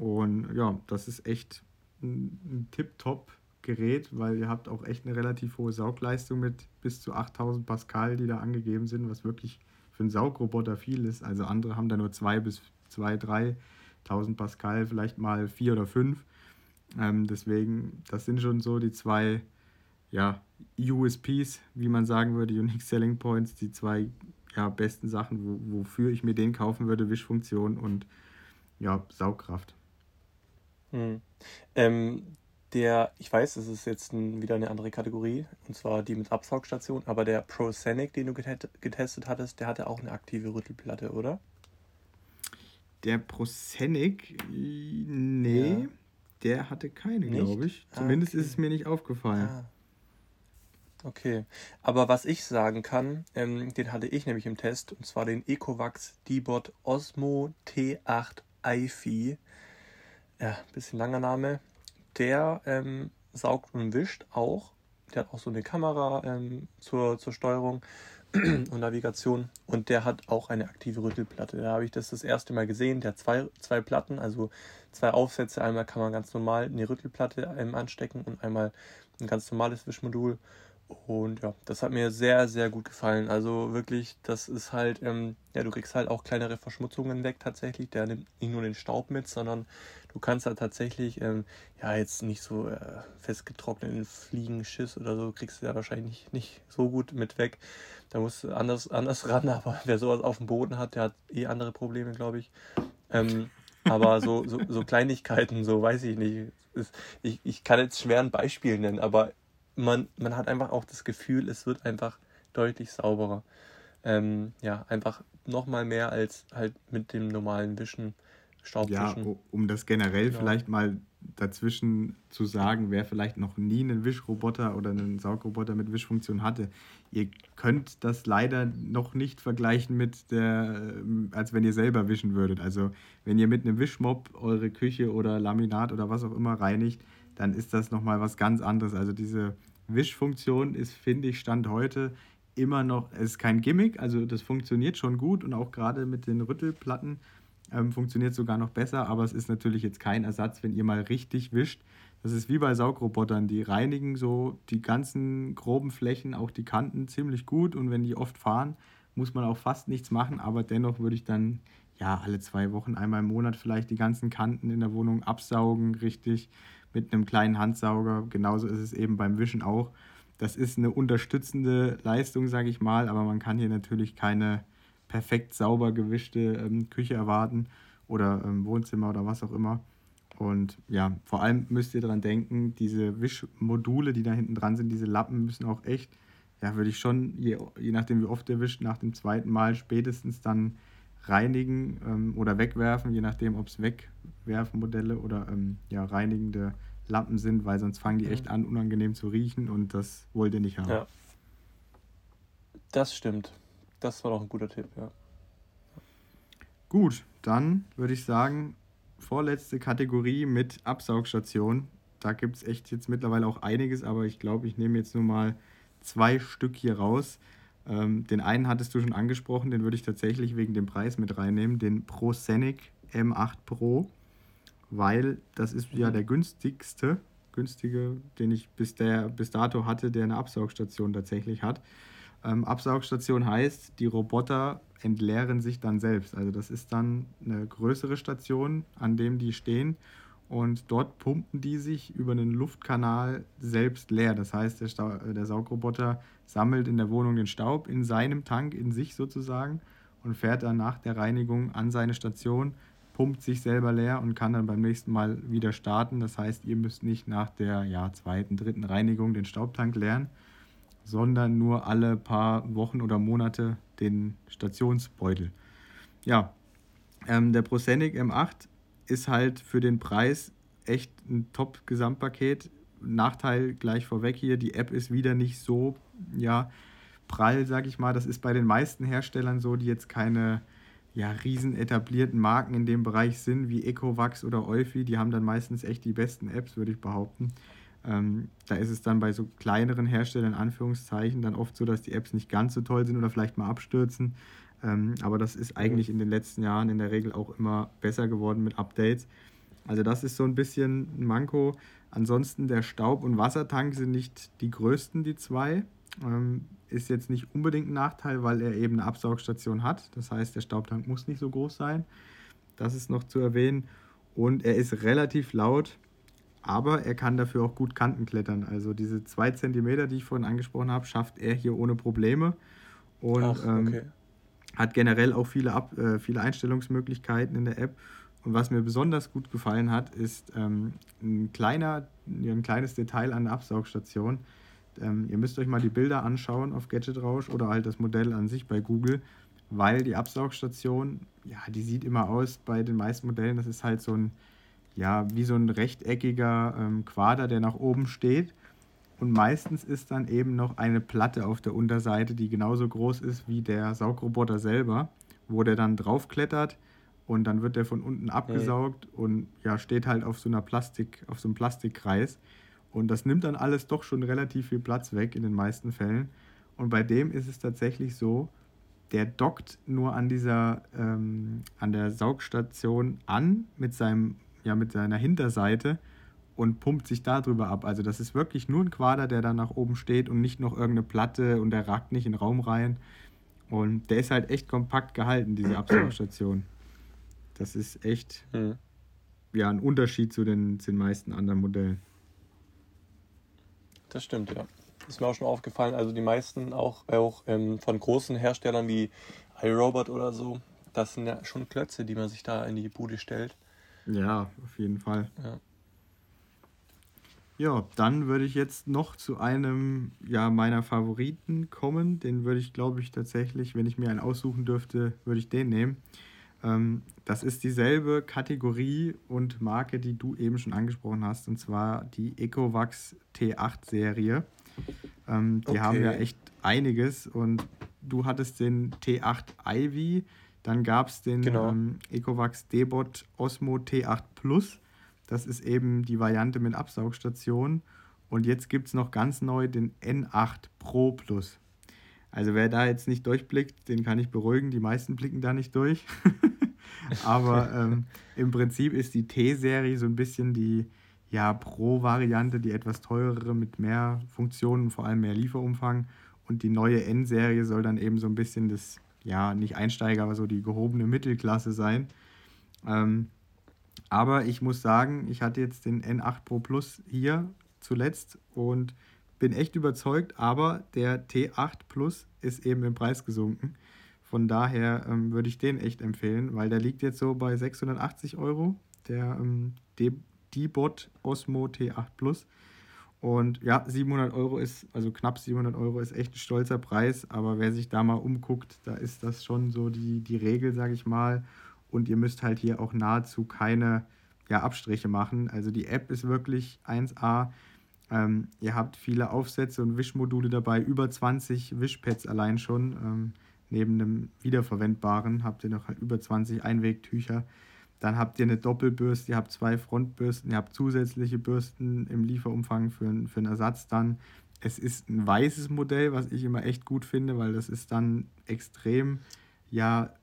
Und ja, das ist echt ein, ein Tip-Top-Gerät, weil ihr habt auch echt eine relativ hohe Saugleistung mit bis zu 8000 Pascal, die da angegeben sind, was wirklich für einen Saugroboter viel ist. Also andere haben da nur 2 bis 2, 3000 Pascal, vielleicht mal 4 oder 5. Ähm, deswegen, das sind schon so die zwei ja, USPs, wie man sagen würde, Unique Selling Points, die zwei ja, besten Sachen, wo, wofür ich mir den kaufen würde, Wischfunktion und ja, Saugkraft. Hm. Ähm, der, ich weiß, es ist jetzt ein, wieder eine andere Kategorie, und zwar die mit Absaugstation, aber der ProSenic, den du getestet hattest, der hatte auch eine aktive Rüttelplatte, oder? Der ProSenic, nee, ja. der hatte keine, glaube ich. Ah, Zumindest okay. ist es mir nicht aufgefallen. Ah. Okay, aber was ich sagen kann, ähm, den hatte ich nämlich im Test, und zwar den Ecovax D-Bot Osmo T8 IFI ja, bisschen langer Name, der ähm, saugt und wischt auch. Der hat auch so eine Kamera ähm, zur, zur Steuerung und Navigation und der hat auch eine aktive Rüttelplatte. Da habe ich das das erste Mal gesehen. Der hat zwei, zwei Platten, also zwei Aufsätze. Einmal kann man ganz normal eine Rüttelplatte ähm, anstecken und einmal ein ganz normales Wischmodul. Und ja, das hat mir sehr, sehr gut gefallen. Also wirklich, das ist halt, ähm, ja, du kriegst halt auch kleinere Verschmutzungen weg tatsächlich. Der nimmt nicht nur den Staub mit, sondern du kannst da tatsächlich, ähm, ja, jetzt nicht so äh, festgetrockneten Fliegenschiss oder so, kriegst du ja wahrscheinlich nicht, nicht so gut mit weg. Da musst du anders, anders ran, aber wer sowas auf dem Boden hat, der hat eh andere Probleme, glaube ich. Ähm, aber so, so, so Kleinigkeiten, so weiß ich nicht. Ich, ich kann jetzt schwer ein Beispiel nennen, aber man, man hat einfach auch das Gefühl, es wird einfach deutlich sauberer. Ähm, ja, einfach nochmal mehr als halt mit dem normalen Wischen, Staubwischen. Ja, um das generell genau. vielleicht mal dazwischen zu sagen, wer vielleicht noch nie einen Wischroboter oder einen Saugroboter mit Wischfunktion hatte. Ihr könnt das leider noch nicht vergleichen mit der, äh, als wenn ihr selber wischen würdet. Also wenn ihr mit einem Wischmob eure Küche oder Laminat oder was auch immer reinigt, dann ist das nochmal was ganz anderes. Also diese Wischfunktion ist, finde ich, Stand heute immer noch, es ist kein Gimmick, also das funktioniert schon gut und auch gerade mit den Rüttelplatten ähm, funktioniert sogar noch besser, aber es ist natürlich jetzt kein Ersatz, wenn ihr mal richtig wischt. Das ist wie bei Saugrobotern, die reinigen so die ganzen groben Flächen, auch die Kanten ziemlich gut und wenn die oft fahren, muss man auch fast nichts machen, aber dennoch würde ich dann ja alle zwei Wochen, einmal im Monat vielleicht die ganzen Kanten in der Wohnung absaugen, richtig mit einem kleinen Handsauger. Genauso ist es eben beim Wischen auch. Das ist eine unterstützende Leistung, sage ich mal, aber man kann hier natürlich keine perfekt sauber gewischte ähm, Küche erwarten oder ähm, Wohnzimmer oder was auch immer. Und ja, vor allem müsst ihr daran denken, diese Wischmodule, die da hinten dran sind, diese Lappen müssen auch echt, ja, würde ich schon, je, je nachdem wie oft ihr wischt, nach dem zweiten Mal spätestens dann reinigen ähm, oder wegwerfen, je nachdem, ob es Wegwerfmodelle oder ähm, ja, reinigende Lampen sind, weil sonst fangen die mhm. echt an, unangenehm zu riechen und das wollt ihr nicht haben. Ja. Das stimmt. Das war doch ein guter Tipp, ja. Gut, dann würde ich sagen, vorletzte Kategorie mit Absaugstation. Da gibt es echt jetzt mittlerweile auch einiges, aber ich glaube, ich nehme jetzt nur mal zwei Stück hier raus. Ähm, den einen hattest du schon angesprochen, den würde ich tatsächlich wegen dem Preis mit reinnehmen, den ProSenic M8 Pro, weil das ist ja mhm. der günstigste, günstige, den ich bis, der, bis dato hatte, der eine Absaugstation tatsächlich hat. Ähm, Absaugstation heißt, die Roboter entleeren sich dann selbst. Also das ist dann eine größere Station, an dem die stehen und dort pumpen die sich über einen Luftkanal selbst leer. Das heißt, der, Sta der Saugroboter sammelt in der Wohnung den Staub in seinem Tank, in sich sozusagen, und fährt dann nach der Reinigung an seine Station, pumpt sich selber leer und kann dann beim nächsten Mal wieder starten. Das heißt, ihr müsst nicht nach der ja, zweiten, dritten Reinigung den Staubtank leeren, sondern nur alle paar Wochen oder Monate den Stationsbeutel. Ja, ähm, der ProSenic M8 ist halt für den Preis echt ein Top-Gesamtpaket. Nachteil gleich vorweg hier, die App ist wieder nicht so ja, prall, sag ich mal. Das ist bei den meisten Herstellern so, die jetzt keine ja, riesen etablierten Marken in dem Bereich sind, wie Ecovax oder Eufy. Die haben dann meistens echt die besten Apps, würde ich behaupten. Ähm, da ist es dann bei so kleineren Herstellern, in Anführungszeichen, dann oft so, dass die Apps nicht ganz so toll sind oder vielleicht mal abstürzen. Ähm, aber das ist eigentlich in den letzten Jahren in der Regel auch immer besser geworden mit Updates. Also das ist so ein bisschen ein Manko. Ansonsten der Staub- und Wassertank sind nicht die größten, die zwei. Ähm, ist jetzt nicht unbedingt ein Nachteil, weil er eben eine Absaugstation hat. Das heißt, der Staubtank muss nicht so groß sein. Das ist noch zu erwähnen. Und er ist relativ laut, aber er kann dafür auch gut Kanten klettern. Also diese zwei Zentimeter, die ich vorhin angesprochen habe, schafft er hier ohne Probleme. Und Ach, ähm, okay. ähm, hat generell auch viele, Ab äh, viele Einstellungsmöglichkeiten in der App. Und was mir besonders gut gefallen hat, ist ähm, ein, kleiner, ein kleines Detail an der Absaugstation. Ähm, ihr müsst euch mal die Bilder anschauen auf Gadget Rausch oder halt das Modell an sich bei Google, weil die Absaugstation, ja, die sieht immer aus bei den meisten Modellen, das ist halt so ein, ja, wie so ein rechteckiger ähm, Quader, der nach oben steht. Und meistens ist dann eben noch eine Platte auf der Unterseite, die genauso groß ist wie der Saugroboter selber, wo der dann draufklettert und dann wird der von unten abgesaugt okay. und ja, steht halt auf so einer Plastik, auf so einem Plastikkreis. Und das nimmt dann alles doch schon relativ viel Platz weg in den meisten Fällen. Und bei dem ist es tatsächlich so, der dockt nur an dieser, ähm, an der Saugstation an mit seinem, ja, mit seiner Hinterseite und pumpt sich darüber ab. Also das ist wirklich nur ein Quader, der da nach oben steht und nicht noch irgendeine Platte und der ragt nicht in den Raum rein. Und der ist halt echt kompakt gehalten, diese Absaugstation. Das ist echt mhm. ja, ein Unterschied zu den, zu den meisten anderen Modellen. Das stimmt, ja. Ist mir auch schon aufgefallen. Also die meisten auch, auch ähm, von großen Herstellern wie iRobot oder so, das sind ja schon Klötze, die man sich da in die Bude stellt. Ja, auf jeden Fall. Ja. Ja, dann würde ich jetzt noch zu einem ja, meiner Favoriten kommen. Den würde ich, glaube ich, tatsächlich, wenn ich mir einen aussuchen dürfte, würde ich den nehmen. Ähm, das ist dieselbe Kategorie und Marke, die du eben schon angesprochen hast, und zwar die Ecovax T8-Serie. Ähm, die okay. haben ja echt einiges und du hattest den T8 Ivy, dann gab es den genau. ähm, Ecovax Debot Osmo T8 Plus das ist eben die Variante mit Absaugstation. Und jetzt gibt es noch ganz neu den N8 Pro Plus. Also wer da jetzt nicht durchblickt, den kann ich beruhigen. Die meisten blicken da nicht durch. Aber ähm, im Prinzip ist die T-Serie so ein bisschen die ja, Pro-Variante, die etwas teurere mit mehr Funktionen, vor allem mehr Lieferumfang. Und die neue N-Serie soll dann eben so ein bisschen das, ja, nicht Einsteiger, aber so die gehobene Mittelklasse sein. Ähm, aber ich muss sagen, ich hatte jetzt den N8 Pro Plus hier zuletzt und bin echt überzeugt, aber der T8 Plus ist eben im Preis gesunken. Von daher ähm, würde ich den echt empfehlen, weil der liegt jetzt so bei 680 Euro, der ähm, D-Bot Osmo T8 Plus. Und ja, 700 Euro ist, also knapp 700 Euro ist echt ein stolzer Preis, aber wer sich da mal umguckt, da ist das schon so die, die Regel, sage ich mal und ihr müsst halt hier auch nahezu keine ja, Abstriche machen. Also die App ist wirklich 1A. Ähm, ihr habt viele Aufsätze und Wischmodule dabei, über 20 Wischpads allein schon. Ähm, neben einem wiederverwendbaren habt ihr noch über 20 Einwegtücher. Dann habt ihr eine Doppelbürste, ihr habt zwei Frontbürsten, ihr habt zusätzliche Bürsten im Lieferumfang für, für einen Ersatz dann. Es ist ein weißes Modell, was ich immer echt gut finde, weil das ist dann extrem ja,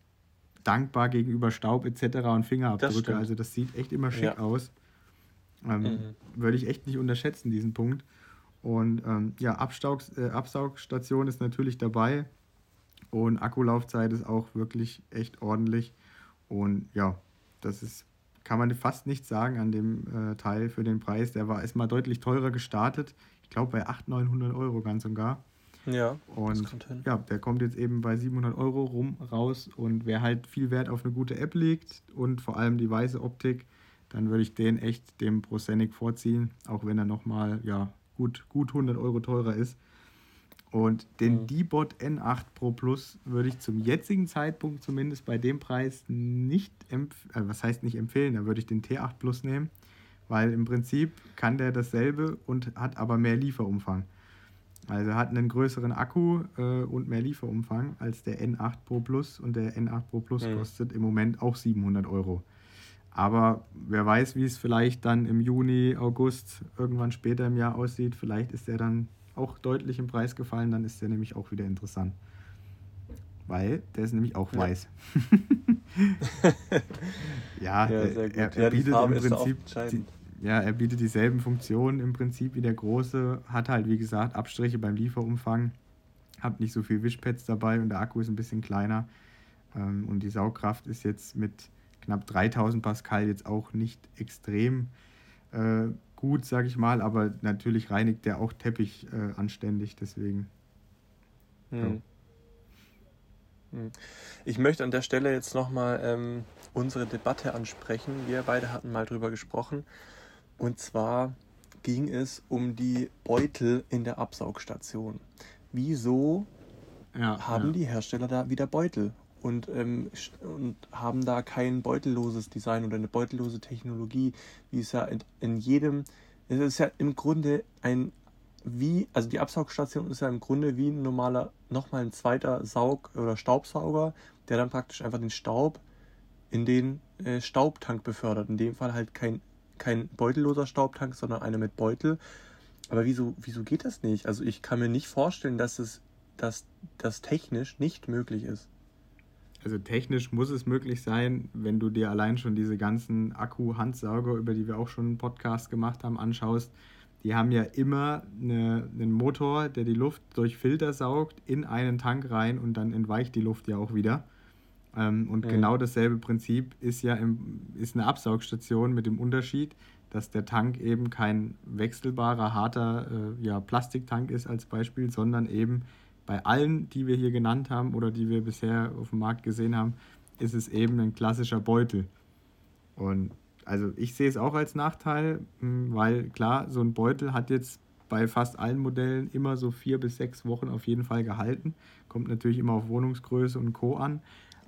dankbar gegenüber Staub etc. und Fingerabdrücke. Das also das sieht echt immer schick ja. aus. Ähm, mhm. Würde ich echt nicht unterschätzen, diesen Punkt. Und ähm, ja, Abstaugs, äh, Absaugstation ist natürlich dabei. Und Akkulaufzeit ist auch wirklich echt ordentlich. Und ja, das ist, kann man fast nichts sagen an dem äh, Teil für den Preis. Der war erstmal deutlich teurer gestartet. Ich glaube bei 800, 900 Euro ganz und gar. Ja, und ja, der kommt jetzt eben bei 700 Euro rum raus und wer halt viel Wert auf eine gute App legt und vor allem die weiße Optik, dann würde ich den echt dem Prosenic vorziehen, auch wenn er nochmal ja, gut, gut 100 Euro teurer ist. Und den mhm. D-Bot N8 Pro Plus würde ich zum jetzigen Zeitpunkt zumindest bei dem Preis nicht empfehlen, äh, was heißt nicht empfehlen, da würde ich den T8 Plus nehmen, weil im Prinzip kann der dasselbe und hat aber mehr Lieferumfang. Also er hat einen größeren Akku äh, und mehr Lieferumfang als der N8 Pro Plus und der N8 Pro Plus mhm. kostet im Moment auch 700 Euro. Aber wer weiß, wie es vielleicht dann im Juni, August, irgendwann später im Jahr aussieht. Vielleicht ist er dann auch deutlich im Preis gefallen, dann ist der nämlich auch wieder interessant. Weil der ist nämlich auch weiß. ja, ja er, er, bietet im Prinzip die, ja, er bietet dieselben Funktionen im Prinzip wie der große, hat halt wie gesagt Abstriche beim Lieferumfang, hat nicht so viel Wischpads dabei und der Akku ist ein bisschen kleiner ähm, und die Saugkraft ist jetzt mit knapp 3000 Pascal jetzt auch nicht extrem äh, gut, sag ich mal, aber natürlich reinigt der auch Teppich äh, anständig, deswegen. Hm. Hm. Ich möchte an der Stelle jetzt nochmal ähm, unsere Debatte ansprechen. Wir beide hatten mal drüber gesprochen. Und zwar ging es um die Beutel in der Absaugstation. Wieso ja, haben ja. die Hersteller da wieder Beutel? Und, ähm, und haben da kein beutelloses Design oder eine beutellose Technologie, wie es ja in, in jedem, es ist ja im Grunde ein, wie, also die Absaugstation ist ja im Grunde wie ein normaler, nochmal ein zweiter Saug- oder Staubsauger, der dann praktisch einfach den Staub in den äh, Staubtank befördert. In dem Fall halt kein, kein beutelloser Staubtank, sondern einer mit Beutel. Aber wieso, wieso geht das nicht? Also ich kann mir nicht vorstellen, dass es dass das technisch nicht möglich ist also technisch muss es möglich sein, wenn du dir allein schon diese ganzen Akku-Handsauger, über die wir auch schon einen Podcast gemacht haben, anschaust. Die haben ja immer eine, einen Motor, der die Luft durch Filter saugt, in einen Tank rein und dann entweicht die Luft ja auch wieder. Ähm, und ja. genau dasselbe Prinzip ist ja im, ist eine Absaugstation mit dem Unterschied, dass der Tank eben kein wechselbarer, harter äh, ja, Plastiktank ist als Beispiel, sondern eben bei allen, die wir hier genannt haben oder die wir bisher auf dem Markt gesehen haben, ist es eben ein klassischer Beutel. Und also ich sehe es auch als Nachteil, hm, weil klar, so ein Beutel hat jetzt bei fast allen Modellen immer so vier bis sechs Wochen auf jeden Fall gehalten. Kommt natürlich immer auf Wohnungsgröße und Co. an.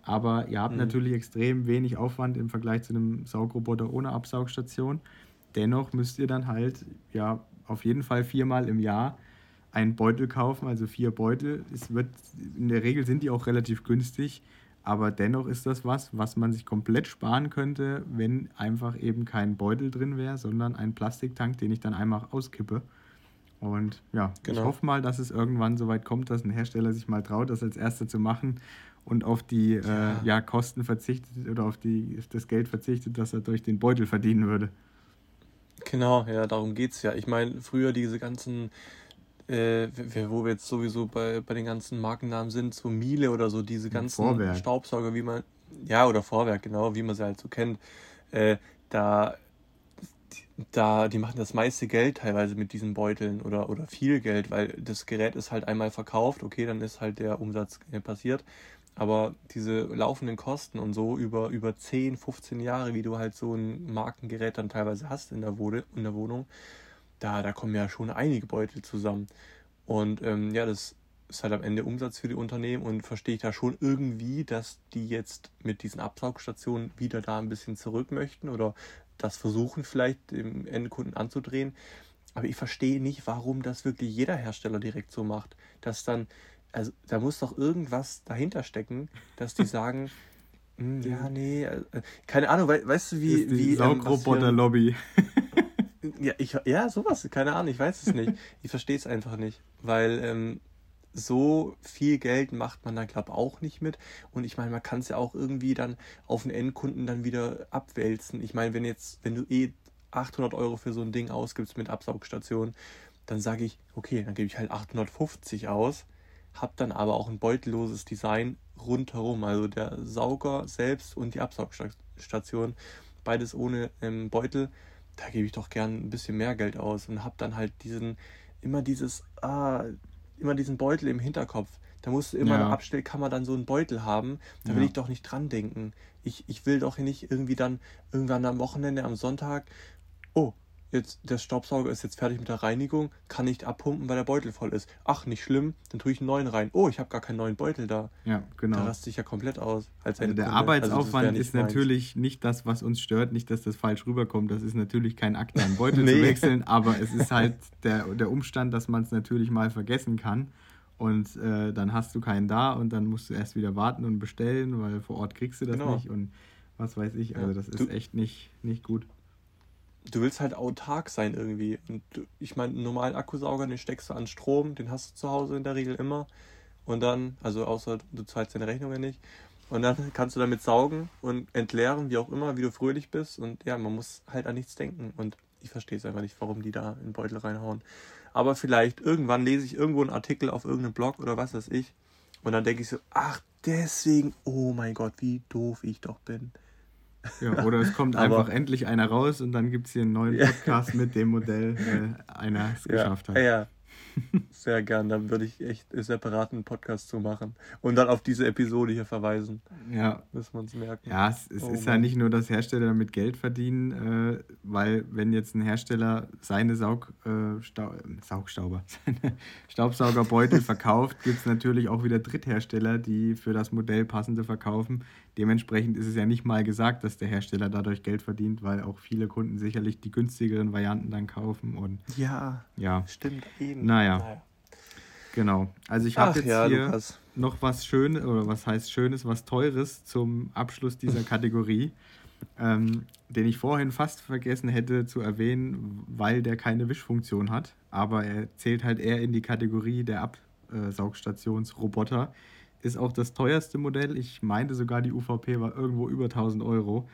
Aber ihr habt mhm. natürlich extrem wenig Aufwand im Vergleich zu einem Saugroboter ohne Absaugstation. Dennoch müsst ihr dann halt ja auf jeden Fall viermal im Jahr einen Beutel kaufen, also vier Beutel. Es wird, in der Regel sind die auch relativ günstig, aber dennoch ist das was, was man sich komplett sparen könnte, wenn einfach eben kein Beutel drin wäre, sondern ein Plastiktank, den ich dann einmal auskippe. Und ja, genau. ich hoffe mal, dass es irgendwann so weit kommt, dass ein Hersteller sich mal traut, das als erster zu machen und auf die ja. Äh, ja, Kosten verzichtet oder auf, die, auf das Geld verzichtet, das er durch den Beutel verdienen würde. Genau, ja, darum geht es ja. Ich meine, früher diese ganzen äh, wo wir jetzt sowieso bei, bei den ganzen Markennamen sind, so Miele oder so, diese ganzen Vorwerk. Staubsauger, wie man, ja, oder Vorwerk, genau, wie man sie halt so kennt, äh, da, da, die machen das meiste Geld teilweise mit diesen Beuteln oder, oder viel Geld, weil das Gerät ist halt einmal verkauft, okay, dann ist halt der Umsatz äh, passiert. Aber diese laufenden Kosten und so über, über 10, 15 Jahre, wie du halt so ein Markengerät dann teilweise hast in der, Wohne, in der Wohnung, da, da kommen ja schon einige Beutel zusammen. Und ähm, ja, das ist halt am Ende Umsatz für die Unternehmen und verstehe ich da schon irgendwie, dass die jetzt mit diesen Absaugstationen wieder da ein bisschen zurück möchten oder das versuchen vielleicht dem Endkunden anzudrehen. Aber ich verstehe nicht, warum das wirklich jeder Hersteller direkt so macht. Dass dann, also da muss doch irgendwas dahinter stecken, dass die sagen, hm, ja, nee, äh, keine Ahnung, weißt du, wie. die wie Saugroboter-Lobby. Ja, ich, ja, sowas, keine Ahnung, ich weiß es nicht. Ich verstehe es einfach nicht, weil ähm, so viel Geld macht man da, glaube ich, auch nicht mit. Und ich meine, man kann es ja auch irgendwie dann auf den Endkunden dann wieder abwälzen. Ich meine, wenn jetzt, wenn du eh 800 Euro für so ein Ding ausgibst mit Absaugstation, dann sage ich, okay, dann gebe ich halt 850 aus, habe dann aber auch ein beutelloses Design rundherum, also der Sauger selbst und die Absaugstation, beides ohne ähm, Beutel da gebe ich doch gern ein bisschen mehr Geld aus und habe dann halt diesen, immer dieses, ah, immer diesen Beutel im Hinterkopf. Da musst du immer Ja. eine Abstellkammer dann so einen Beutel haben. Da will Ja. ich doch nicht dran denken. Ich, ich will doch nicht irgendwie dann irgendwann am Wochenende, am Sonntag, oh, jetzt der Staubsauger ist jetzt fertig mit der Reinigung, kann nicht abpumpen, weil der Beutel voll ist. Ach, nicht schlimm, dann tue ich einen neuen rein. Oh, ich habe gar keinen neuen Beutel da. Ja, genau. Da raste ich ja komplett aus. Als Also der Endkunde. Arbeitsaufwand Also ist meins. natürlich nicht das, was uns stört, nicht, dass das falsch rüberkommt. Das ist natürlich kein Akt, einen Beutel zu Nee. wechseln, aber es ist halt der, der Umstand, dass man es natürlich mal vergessen kann. Und äh, dann hast du keinen da und dann musst du erst wieder warten und bestellen, weil vor Ort kriegst du das Genau. nicht und was weiß ich. Also das ist Du- echt nicht, nicht gut. Du willst halt autark sein irgendwie. Und du, ich meine, einen normalen Akkusauger, den steckst du an Strom, den hast du zu Hause in der Regel immer. Und dann, also außer du zahlst deine Rechnungen nicht. Und dann kannst du damit saugen und entleeren, wie auch immer, wie du fröhlich bist. Und ja, man muss halt an nichts denken. Und ich verstehe es einfach nicht, warum die da in den Beutel reinhauen. Aber vielleicht irgendwann lese ich irgendwo einen Artikel auf irgendeinem Blog oder was weiß ich. Und dann denke ich so, ach, deswegen, oh mein Gott, wie doof ich doch bin. Ja, oder es kommt einfach endlich einer raus und dann gibt es hier einen neuen Ja. Podcast mit dem Modell, weil einer es geschafft hat. Ja, ja. Sehr gern. Dann würde ich echt einen separaten Podcast zu machen. Und dann auf diese Episode hier verweisen. Ja, Müssen wir uns merken. Ja, es, es Oh ist ja Mann. nicht nur, dass Hersteller damit Geld verdienen, äh, weil wenn jetzt ein Hersteller seine Saug, äh, Stau, äh, Saugstauber, seine Staubsaugerbeutel verkauft, gibt es natürlich auch wieder Dritthersteller, die für das Modell passende verkaufen. Dementsprechend ist es ja nicht mal gesagt, dass der Hersteller dadurch Geld verdient, weil auch viele Kunden sicherlich die günstigeren Varianten dann kaufen und Ja, ja, stimmt eben. Naja. genau. Also ich habe jetzt ja, hier Lukas. noch was Schönes, oder was heißt Schönes, was Teures zum Abschluss dieser Kategorie, ähm, den ich vorhin fast vergessen hätte zu erwähnen, weil der keine Wischfunktion hat. Aber er zählt halt eher in die Kategorie der Absaugstationsroboter. Ist auch das teuerste Modell. Ich meinte sogar, die UVP war irgendwo über 1000 Euro.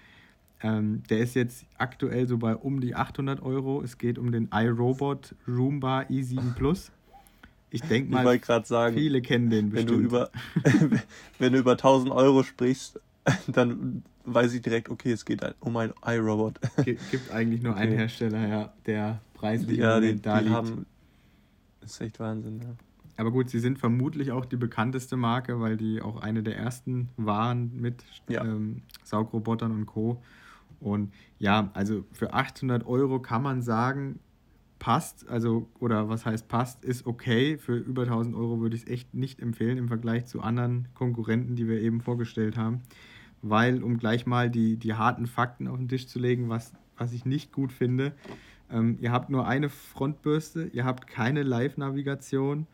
Ähm, der ist jetzt aktuell so bei um die 800 Euro. Es geht um den iRobot Roomba i7 Plus. Ich denke Ich mal, gerade sagen, viele kennen den wenn bestimmt. du, über, wenn du über 1000 Euro sprichst, dann weiß ich direkt, okay, es geht halt um ein iRobot. Gi- gibt eigentlich nur einen Okay. Hersteller, ja, der preislich ja, die, da die liegt. haben. ist echt Wahnsinn, ja. Aber gut, sie sind vermutlich auch die bekannteste Marke, weil die auch eine der ersten waren mit Ja. ähm, Saugrobotern und Co. Und ja, also für 800 Euro kann man sagen, passt, also, oder was heißt passt, ist okay. Für über 1000 Euro würde ich es echt nicht empfehlen im Vergleich zu anderen Konkurrenten, die wir eben vorgestellt haben. Weil, um gleich mal die, die harten Fakten auf den Tisch zu legen, was, was ich nicht gut finde, ähm, ihr habt nur eine Frontbürste, ihr habt keine Live-Navigation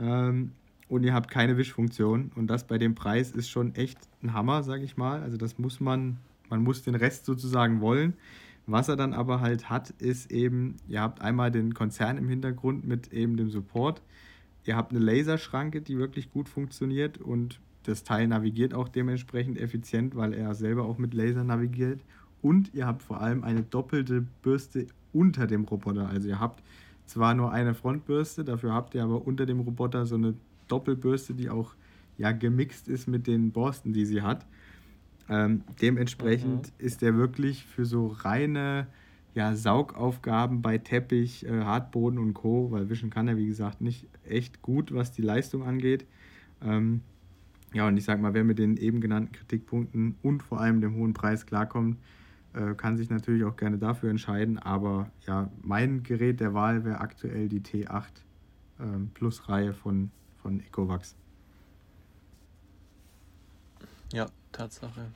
ähm, und ihr habt keine Wischfunktion. Und das bei dem Preis ist schon echt ein Hammer, sag ich mal. Also das muss man, man muss den Rest sozusagen wollen. Was er dann aber halt hat, ist eben, ihr habt einmal den Konzern im Hintergrund mit eben dem Support. Ihr habt eine Laserschranke, die wirklich gut funktioniert und das Teil navigiert auch dementsprechend effizient, weil er selber auch mit Laser navigiert. Und ihr habt vor allem eine doppelte Bürste unter dem Roboter. Also ihr habt zwar nur eine Frontbürste, dafür habt ihr aber unter dem Roboter so eine Doppelbürste, die auch ja gemixt ist mit den Borsten, die sie hat. Ähm, dementsprechend ist der wirklich für so reine ja, Saugaufgaben bei Teppich, äh, Hartboden und Co., weil wischen kann er wie gesagt nicht echt gut, was die Leistung angeht. Ähm, ja, und ich sag mal, wer mit den eben genannten Kritikpunkten und vor allem dem hohen Preis klarkommt, äh, kann sich natürlich auch gerne dafür entscheiden. Aber ja, mein Gerät der Wahl wäre aktuell die T8 ähm, Plus-Reihe von, von Ecovax. Ja, Tatsache.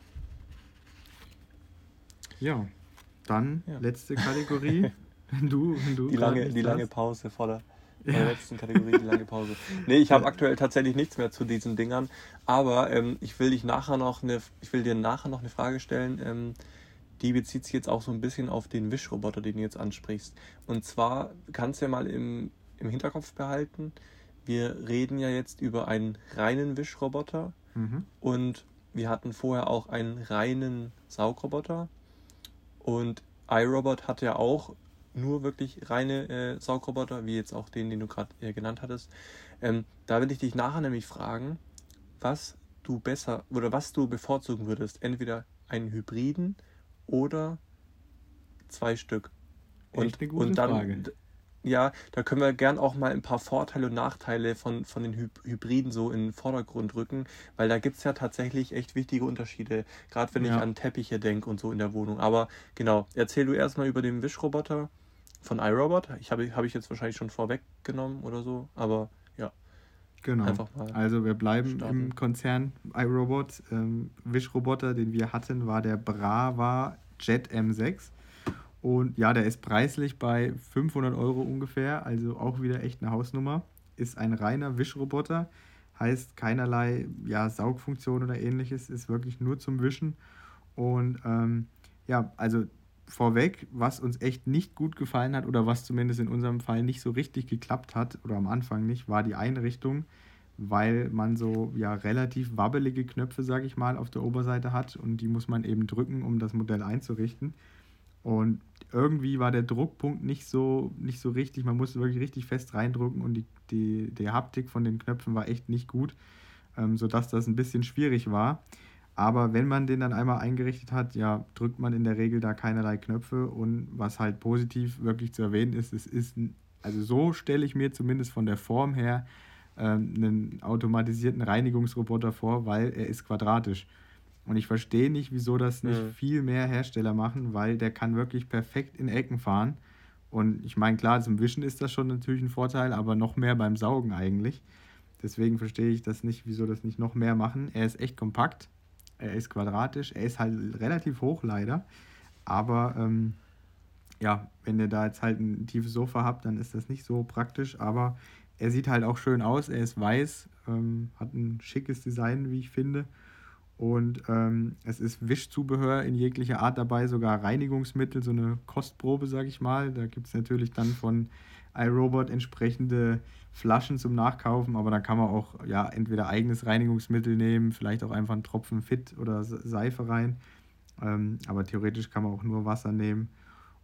Ja, dann Ja. letzte Kategorie. wenn du, wenn du Die lange, die lange. Pause vor der, vor Ja. der letzten Kategorie, die lange Pause. Nee, ich habe aktuell tatsächlich nichts mehr zu diesen Dingern, aber ähm, ich will dich nachher noch eine, ich will dir nachher noch eine Frage stellen, ähm, die bezieht sich jetzt auch so ein bisschen auf den Wischroboter, den du jetzt ansprichst. Und zwar kannst du ja mal im, im Hinterkopf behalten, wir reden ja jetzt über einen reinen Wischroboter Mhm. und wir hatten vorher auch einen reinen Saugroboter. Und iRobot hat ja auch nur wirklich reine äh, Saugroboter, wie jetzt auch den, den du gerade äh, genannt hattest. Ähm, da will ich dich nachher nämlich fragen, was du besser oder was du bevorzugen würdest. Entweder einen Hybriden oder zwei Stück. Echt eine gute und dann, Frage. ja, da können wir gern auch mal ein paar Vorteile und Nachteile von, von den Hy Hybriden so in den Vordergrund rücken, weil da gibt es ja tatsächlich echt wichtige Unterschiede, gerade wenn ja. ich an Teppiche denke und so in der Wohnung. Aber genau, erzähl du erstmal über den Wischroboter von iRobot. Ich habe hab ich jetzt wahrscheinlich schon vorweggenommen oder so, aber ja. Genau. also wir bleiben starten. im Konzern iRobot. Ähm, Wischroboter, den wir hatten, war der Brava Jet M6. Und ja, der ist preislich bei 500 Euro ungefähr, also auch wieder echt eine Hausnummer. Ist ein reiner Wischroboter, heißt keinerlei ja, Saugfunktion oder ähnliches, ist wirklich nur zum Wischen. Und ähm, ja, also vorweg, was uns echt nicht gut gefallen hat oder was zumindest in unserem Fall nicht so richtig geklappt hat oder am Anfang nicht, war die Einrichtung, weil man so ja relativ wabbelige Knöpfe, sage ich mal, auf der Oberseite hat und die muss man eben drücken, um das Modell einzurichten. Und irgendwie war der Druckpunkt nicht so, nicht so richtig. Man musste wirklich richtig fest reindrücken und die, die, die Haptik von den Knöpfen war echt nicht gut, ähm, sodass das ein bisschen schwierig war. Aber wenn man den dann einmal eingerichtet hat, ja, drückt man in der Regel da keinerlei Knöpfe. Und was halt positiv wirklich zu erwähnen ist, es ist, also so stelle ich mir zumindest von der Form her ähm, einen automatisierten Reinigungsroboter vor, weil er ist quadratisch. Und ich verstehe nicht, wieso das nicht mhm. viel mehr Hersteller machen, weil der kann wirklich perfekt in Ecken fahren. Und ich meine, klar, zum Wischen ist das schon natürlich ein Vorteil, aber noch mehr beim Saugen eigentlich. Deswegen verstehe ich das nicht, wieso das nicht noch mehr machen. Er ist echt kompakt, er ist quadratisch, er ist halt relativ hoch leider. Aber ähm, ja, wenn ihr da jetzt halt ein tiefes Sofa habt, dann ist das nicht so praktisch. Aber er sieht halt auch schön aus, er ist weiß, ähm, hat ein schickes Design, wie ich finde. Und ähm, es ist Wischzubehör in jeglicher Art dabei, sogar Reinigungsmittel, so eine Kostprobe, sage ich mal. Da gibt es natürlich dann von iRobot entsprechende Flaschen zum Nachkaufen, aber da kann man auch ja, entweder eigenes Reinigungsmittel nehmen, vielleicht auch einfach einen Tropfen Fit oder Seife rein. Ähm, aber theoretisch kann man auch nur Wasser nehmen.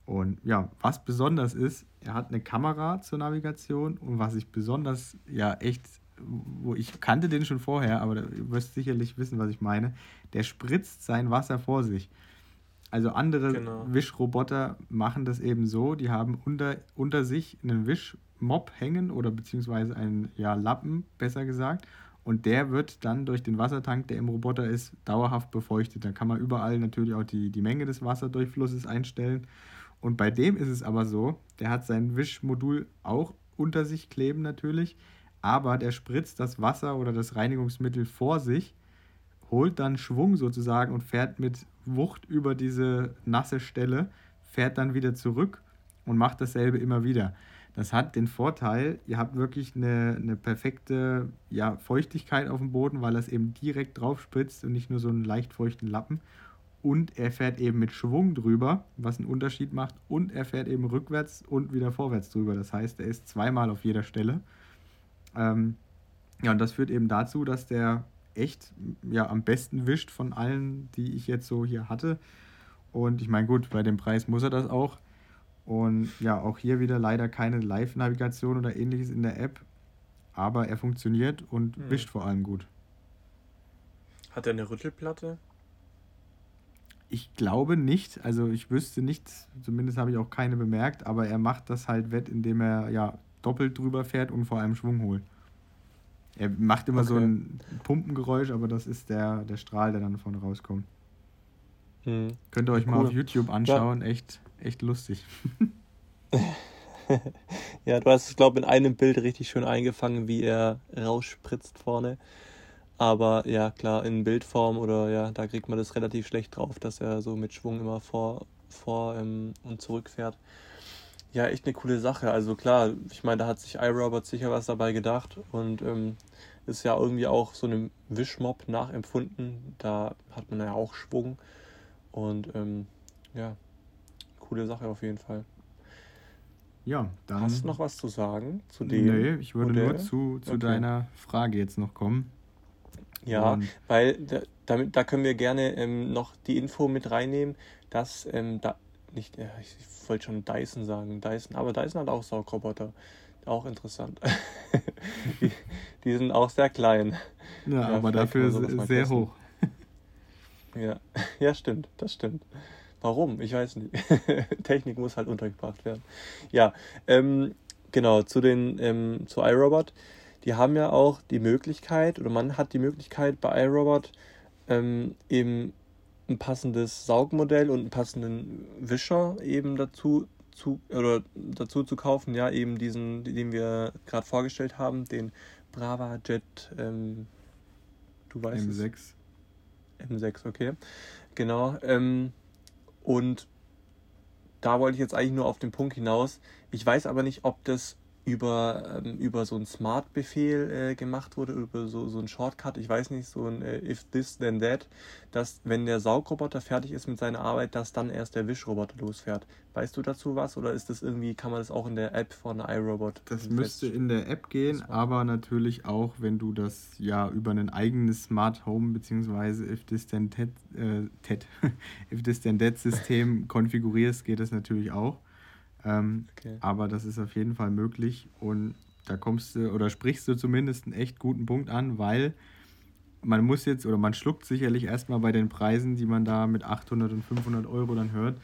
Und ja, was besonders ist, er hat eine Kamera zur Navigation und was ich besonders ja echt wo ich kannte den schon vorher, aber du wirst sicherlich wissen, was ich meine. Der spritzt sein Wasser vor sich. Also andere genau. Wischroboter machen das eben so, die haben unter, unter sich einen Wischmob hängen oder beziehungsweise einen ja, Lappen, besser gesagt. Und der wird dann durch den Wassertank, der im Roboter ist, dauerhaft befeuchtet. Da kann man überall natürlich auch die, die Menge des Wasserdurchflusses einstellen. Und bei dem ist es aber so, der hat sein Wischmodul auch unter sich kleben natürlich aber der spritzt das Wasser oder das Reinigungsmittel vor sich, holt dann Schwung sozusagen und fährt mit Wucht über diese nasse Stelle, fährt dann wieder zurück und macht dasselbe immer wieder. Das hat den Vorteil, ihr habt wirklich eine, eine perfekte ja, Feuchtigkeit auf dem Boden, weil das eben direkt drauf spritzt und nicht nur so einen leicht feuchten Lappen. Und er fährt eben mit Schwung drüber, was einen Unterschied macht. Und er fährt eben rückwärts und wieder vorwärts drüber. Das heißt, er ist zweimal auf jeder Stelle. Ähm, ja, und das führt eben dazu, dass der echt ja, am besten wischt von allen, die ich jetzt so hier hatte. Und ich meine, gut, bei dem Preis muss er das auch. Und ja, auch hier wieder leider keine Live-Navigation oder ähnliches in der App. Aber er funktioniert und hm. wischt vor allem gut. Hat er eine Rüttelplatte? Ich glaube nicht. Also ich wüsste nicht, zumindest habe ich auch keine bemerkt, aber er macht das halt wett, indem er ja doppelt drüber fährt und vor allem Schwung holt. Er macht immer okay. so ein Pumpengeräusch, aber das ist der, der Strahl, der dann vorne rauskommt. Hm. Könnt ihr euch cool. mal auf YouTube anschauen, ja. echt, echt lustig. ja, du hast es, glaube ich, in einem Bild richtig schön eingefangen, wie er rausspritzt vorne. Aber ja, klar, in Bildform oder ja, da kriegt man das relativ schlecht drauf, dass er so mit Schwung immer vor, vor ähm, und zurück fährt. Ja, echt eine coole Sache. Also klar, ich meine, da hat sich iRobot sicher was dabei gedacht und ähm, ist ja irgendwie auch so einem Wischmob nachempfunden. Da hat man ja auch Schwung und ähm, ja, coole Sache auf jeden Fall. Ja, dann. Hast du noch was zu sagen zu dem? Nee, ich würde Modell? nur zu, zu okay. deiner Frage jetzt noch kommen. Ja, und weil da, damit, da können wir gerne ähm, noch die Info mit reinnehmen, dass ähm, da nicht, ja, ich wollte schon Dyson sagen, Dyson, aber Dyson hat auch Saugroboter. Auch interessant. die, die, sind auch sehr klein. Ja, ja aber dafür sehr hoch. ja. ja, stimmt, das stimmt. Warum? Ich weiß nicht. Technik muss halt untergebracht werden. Ja, ähm, genau, zu den, ähm, zu iRobot. Die haben ja auch die Möglichkeit, oder man hat die Möglichkeit bei iRobot ähm, eben ein passendes Saugmodell und einen passenden Wischer eben dazu zu, oder dazu zu kaufen. Ja, eben diesen, den wir gerade vorgestellt haben, den Brava Jet, ähm, du weißt M6. Es. M6, okay. Genau. Ähm, und da wollte ich jetzt eigentlich nur auf den Punkt hinaus. Ich weiß aber nicht, ob das über, ähm, über so einen Smart-Befehl äh, gemacht wurde, über so, so einen Shortcut, ich weiß nicht, so ein äh, If This Then That, dass wenn der Saugroboter fertig ist mit seiner Arbeit, dass dann erst der Wischroboter losfährt. Weißt du dazu was oder ist das irgendwie, kann man das auch in der App von iRobot? Das müsste in der App gehen, aber natürlich auch, wenn du das ja über ein eigenes Smart Home bzw. If This Then That, äh, That If This Then That System konfigurierst, geht das natürlich auch. Ähm, okay. Aber das ist auf jeden Fall möglich und da kommst du oder sprichst du zumindest einen echt guten Punkt an, weil man muss jetzt oder man schluckt sicherlich erstmal bei den Preisen, die man da mit 800 und 500 Euro dann hört.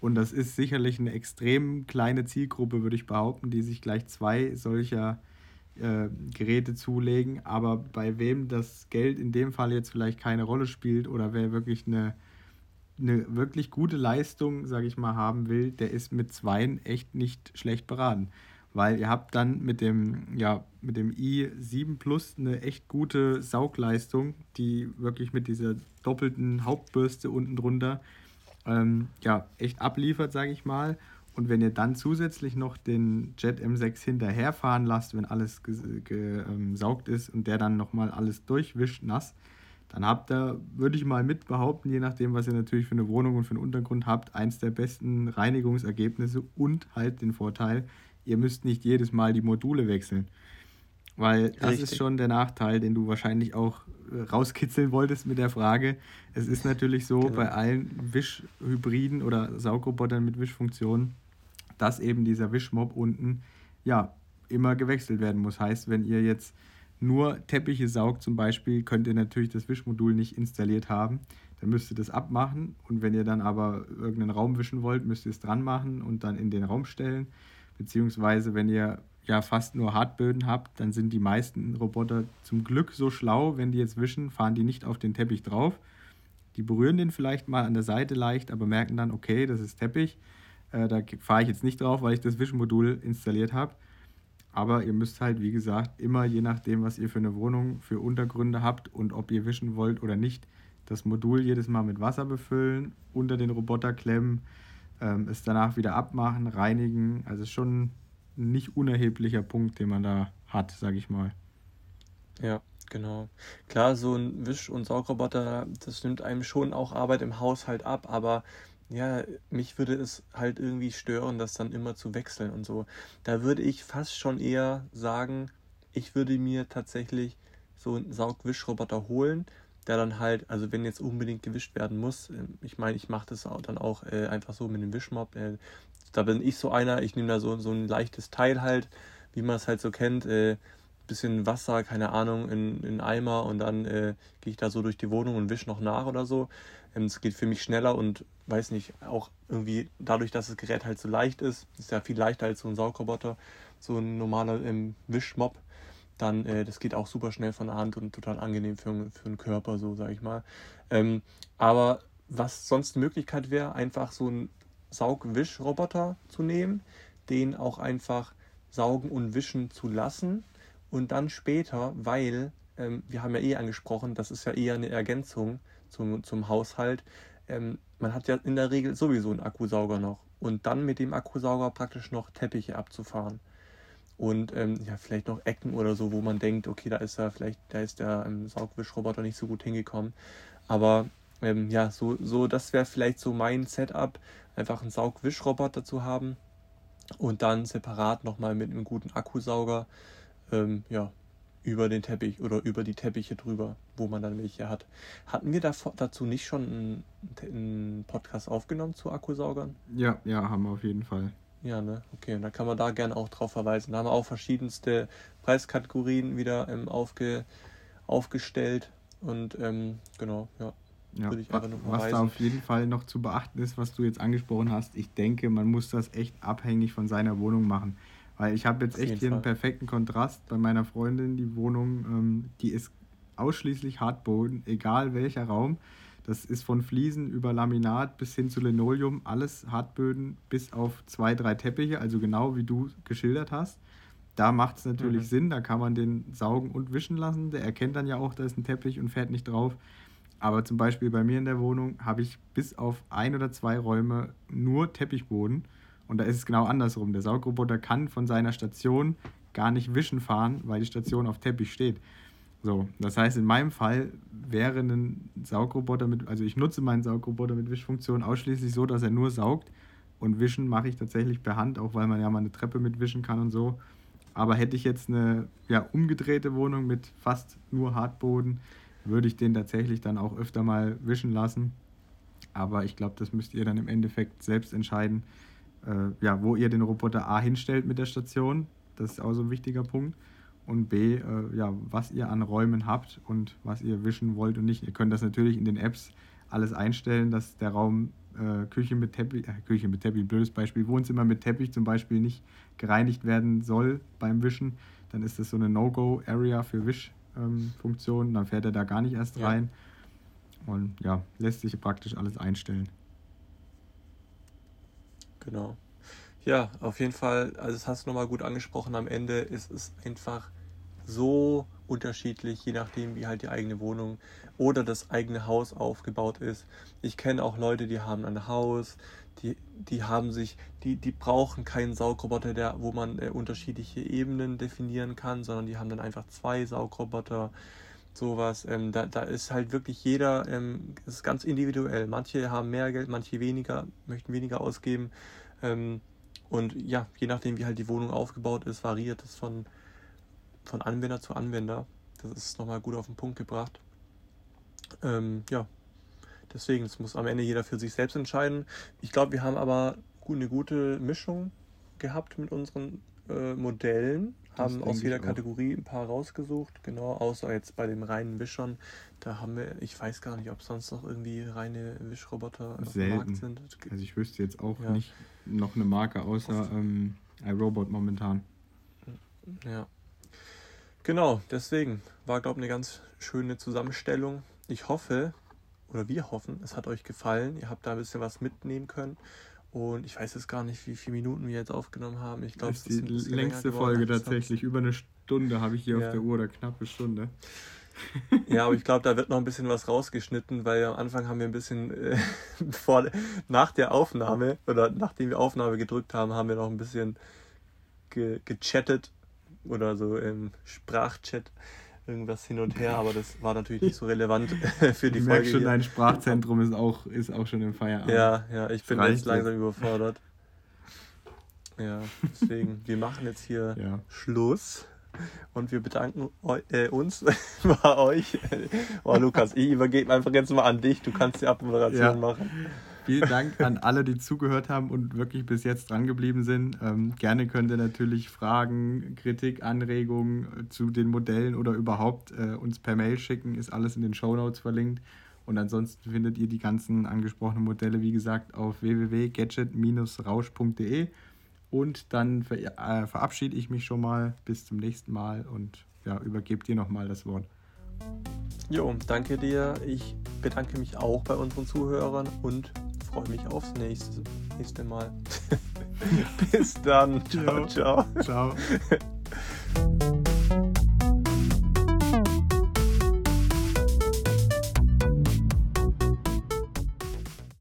Und das ist sicherlich eine extrem kleine Zielgruppe, würde ich behaupten, die sich gleich zwei solcher äh, Geräte zulegen. Aber bei wem das Geld in dem Fall jetzt vielleicht keine Rolle spielt oder wer wirklich eine eine wirklich gute Leistung, sage ich mal, haben will, der ist mit Zweien echt nicht schlecht beraten. Weil ihr habt dann mit dem, ja, mit dem i7 Plus eine echt gute Saugleistung, die wirklich mit dieser doppelten Hauptbürste unten drunter ähm, ja, echt abliefert, sage ich mal. Und wenn ihr dann zusätzlich noch den Jet M6 hinterherfahren lasst, wenn alles gesaugt ähm, ist und der dann nochmal alles durchwischt nass, dann habt ihr, würde ich mal mit behaupten, je nachdem, was ihr natürlich für eine Wohnung und für einen Untergrund habt, eins der besten Reinigungsergebnisse und halt den Vorteil, ihr müsst nicht jedes Mal die Module wechseln. Weil das Richtig. ist schon der Nachteil, den du wahrscheinlich auch äh, rauskitzeln wolltest mit der Frage. Es ist natürlich so genau. bei allen Wischhybriden oder Saugrobotern mit Wischfunktion, dass eben dieser Wischmob unten ja immer gewechselt werden muss. Heißt, wenn ihr jetzt nur Teppiche saugt zum Beispiel, könnt ihr natürlich das Wischmodul nicht installiert haben. Dann müsst ihr das abmachen und wenn ihr dann aber irgendeinen Raum wischen wollt, müsst ihr es dran machen und dann in den Raum stellen. Beziehungsweise wenn ihr ja fast nur Hartböden habt, dann sind die meisten Roboter zum Glück so schlau, wenn die jetzt wischen, fahren die nicht auf den Teppich drauf. Die berühren den vielleicht mal an der Seite leicht, aber merken dann, okay, das ist Teppich. Äh, da fahre ich jetzt nicht drauf, weil ich das Wischmodul installiert habe. Aber ihr müsst halt, wie gesagt, immer je nachdem, was ihr für eine Wohnung, für Untergründe habt und ob ihr wischen wollt oder nicht, das Modul jedes Mal mit Wasser befüllen, unter den Roboter klemmen, ähm, es danach wieder abmachen, reinigen. Also schon ein nicht unerheblicher Punkt, den man da hat, sage ich mal. Ja, genau. Klar, so ein Wisch- und Saugroboter, das nimmt einem schon auch Arbeit im Haushalt ab, aber ja, mich würde es halt irgendwie stören, das dann immer zu wechseln und so. Da würde ich fast schon eher sagen, ich würde mir tatsächlich so einen Saugwischroboter holen, der dann halt, also wenn jetzt unbedingt gewischt werden muss, ähm, ich meine, ich mache das auch dann auch äh, einfach so mit dem Wischmob. Äh, da bin ich so einer, ich nehme da so, so ein leichtes Teil halt, wie man es halt so kennt, äh, bisschen Wasser, keine Ahnung, in, in Eimer und dann äh, gehe ich da so durch die Wohnung und wische noch nach oder so. Ähm, es geht für mich schneller und weiß nicht, auch irgendwie dadurch, dass das Gerät halt so leicht ist, ist ja viel leichter als so ein Saugroboter, so ein normaler ähm, Wischmob, dann äh, das geht auch super schnell von der Hand und total angenehm für, für den Körper, so sage ich mal. Ähm, aber was sonst eine Möglichkeit wäre, einfach so einen Saugwischroboter zu nehmen, den auch einfach saugen und wischen zu lassen und dann später, weil ähm, wir haben ja eh angesprochen, das ist ja eher eine Ergänzung zum, zum Haushalt. Ähm, man hat ja in der Regel sowieso einen Akkusauger noch und dann mit dem Akkusauger praktisch noch Teppiche abzufahren und ähm, ja vielleicht noch Ecken oder so, wo man denkt, okay, da ist er vielleicht, da ist der ähm, Saugwischroboter nicht so gut hingekommen. Aber ähm, ja, so, so das wäre vielleicht so mein Setup, einfach einen Saugwischroboter zu haben und dann separat nochmal mit einem guten Akkusauger ähm, ja, über den Teppich oder über die Teppiche drüber, wo man dann welche hat. Hatten wir davor, dazu nicht schon einen, einen, Podcast aufgenommen zu Akkusaugern? Ja, ja, haben wir auf jeden Fall. Ja, ne? Okay, und da kann man da gerne auch drauf verweisen. Da haben wir auch verschiedenste Preiskategorien wieder ähm, aufge, aufgestellt und ähm, genau, ja. Ja, würde ich einfach noch was da auf jeden Fall noch zu beachten ist, was du jetzt angesprochen hast, ich denke, man muss das echt abhängig von seiner Wohnung machen. Weil ich habe jetzt echt hier Fall. einen perfekten Kontrast bei meiner Freundin, die Wohnung, ähm, die ist ausschließlich Hartboden, egal welcher Raum. Das ist von Fliesen über Laminat bis hin zu Linoleum, alles Hartböden, bis auf zwei, drei Teppiche, also genau wie du geschildert hast. Da macht es natürlich mhm. Sinn, da kann man den saugen und wischen lassen. Der erkennt dann ja auch, da ist ein Teppich und fährt nicht drauf. Aber zum Beispiel bei mir in der Wohnung habe ich bis auf ein oder zwei Räume nur Teppichboden. Und da ist es genau andersrum. Der Saugroboter kann von seiner Station gar nicht wischen fahren, weil die Station auf Teppich steht. So, das heißt, in meinem Fall wäre ein Saugroboter mit, also ich nutze meinen Saugroboter mit Wischfunktion ausschließlich so, dass er nur saugt. Und wischen mache ich tatsächlich per Hand, auch weil man ja mal eine Treppe mitwischen kann und so. Aber hätte ich jetzt eine ja, umgedrehte Wohnung mit fast nur Hartboden, würde ich den tatsächlich dann auch öfter mal wischen lassen. Aber ich glaube, das müsst ihr dann im Endeffekt selbst entscheiden, äh, ja, wo ihr den Roboter A hinstellt mit der Station. Das ist auch so ein wichtiger Punkt. Und B, äh, ja, was ihr an Räumen habt und was ihr wischen wollt und nicht. Ihr könnt das natürlich in den Apps alles einstellen, dass der Raum äh, Küche mit Teppich, äh, Küche mit Teppich, blödes Beispiel, Wohnzimmer mit Teppich zum Beispiel nicht gereinigt werden soll beim Wischen. Dann ist das so eine No-Go-Area für Wischfunktionen. Ähm, dann fährt er da gar nicht erst rein. Ja. Und ja, lässt sich praktisch alles einstellen. Genau. Ja, auf jeden Fall, also das hast du nochmal gut angesprochen, am Ende ist es einfach so unterschiedlich, je nachdem, wie halt die eigene Wohnung oder das eigene Haus aufgebaut ist. Ich kenne auch Leute, die haben ein Haus, die, die haben sich, die, die brauchen keinen Saugroboter, der, wo man äh, unterschiedliche Ebenen definieren kann, sondern die haben dann einfach zwei Saugroboter, sowas. Ähm, da, da ist halt wirklich jeder, ähm, ist ganz individuell. Manche haben mehr Geld, manche weniger, möchten weniger ausgeben. Ähm, und ja, je nachdem, wie halt die Wohnung aufgebaut ist, variiert es von, von Anwender zu Anwender. Das ist nochmal gut auf den Punkt gebracht. Ähm, ja, deswegen, es muss am Ende jeder für sich selbst entscheiden. Ich glaube, wir haben aber eine gute Mischung gehabt mit unseren äh, Modellen. Das haben aus jeder Kategorie ein paar rausgesucht, genau, außer jetzt bei den reinen Wischern. Da haben wir, ich weiß gar nicht, ob sonst noch irgendwie reine Wischroboter auf dem Markt sind. Also ich wüsste jetzt auch ja. nicht noch eine Marke außer ähm, iRobot momentan. Ja. Genau, deswegen war, glaube ich, eine ganz schöne Zusammenstellung. Ich hoffe, oder wir hoffen, es hat euch gefallen. Ihr habt da ein bisschen was mitnehmen können. Und ich weiß jetzt gar nicht, wie viele Minuten wir jetzt aufgenommen haben. Ich glaube, es ist die längste Folge tatsächlich. Über eine Stunde habe ich hier ja. auf der Uhr, oder knappe Stunde. ja, aber ich glaube, da wird noch ein bisschen was rausgeschnitten, weil am Anfang haben wir ein bisschen äh, vor, nach der Aufnahme oder nachdem wir Aufnahme gedrückt haben, haben wir noch ein bisschen ge gechattet oder so im Sprachchat irgendwas hin und her, aber das war natürlich nicht so relevant für die du Folge. Ich schon, hier. dein Sprachzentrum ist auch, ist auch schon im Feierabend. Ja, ja, ich bin jetzt langsam überfordert. Ja, deswegen, wir machen jetzt hier ja. Schluss und wir bedanken äh, uns bei euch. Oh, Lukas, ich übergebe einfach jetzt mal an dich. Du kannst die Abmoderation ja. machen. Vielen Dank an alle, die zugehört haben und wirklich bis jetzt dran geblieben sind. Ähm, gerne könnt ihr natürlich Fragen, Kritik, Anregungen zu den Modellen oder überhaupt äh, uns per Mail schicken. Ist alles in den Show Notes verlinkt. Und ansonsten findet ihr die ganzen angesprochenen Modelle, wie gesagt, auf www.gadget-rausch.de. Und dann ver äh, verabschiede ich mich schon mal. Bis zum nächsten Mal und ja, übergebe dir nochmal das Wort. Jo, danke dir. Ich bedanke mich auch bei unseren Zuhörern und freue mich aufs nächste, nächste Mal. Bis dann. Ciao, ciao. Ciao.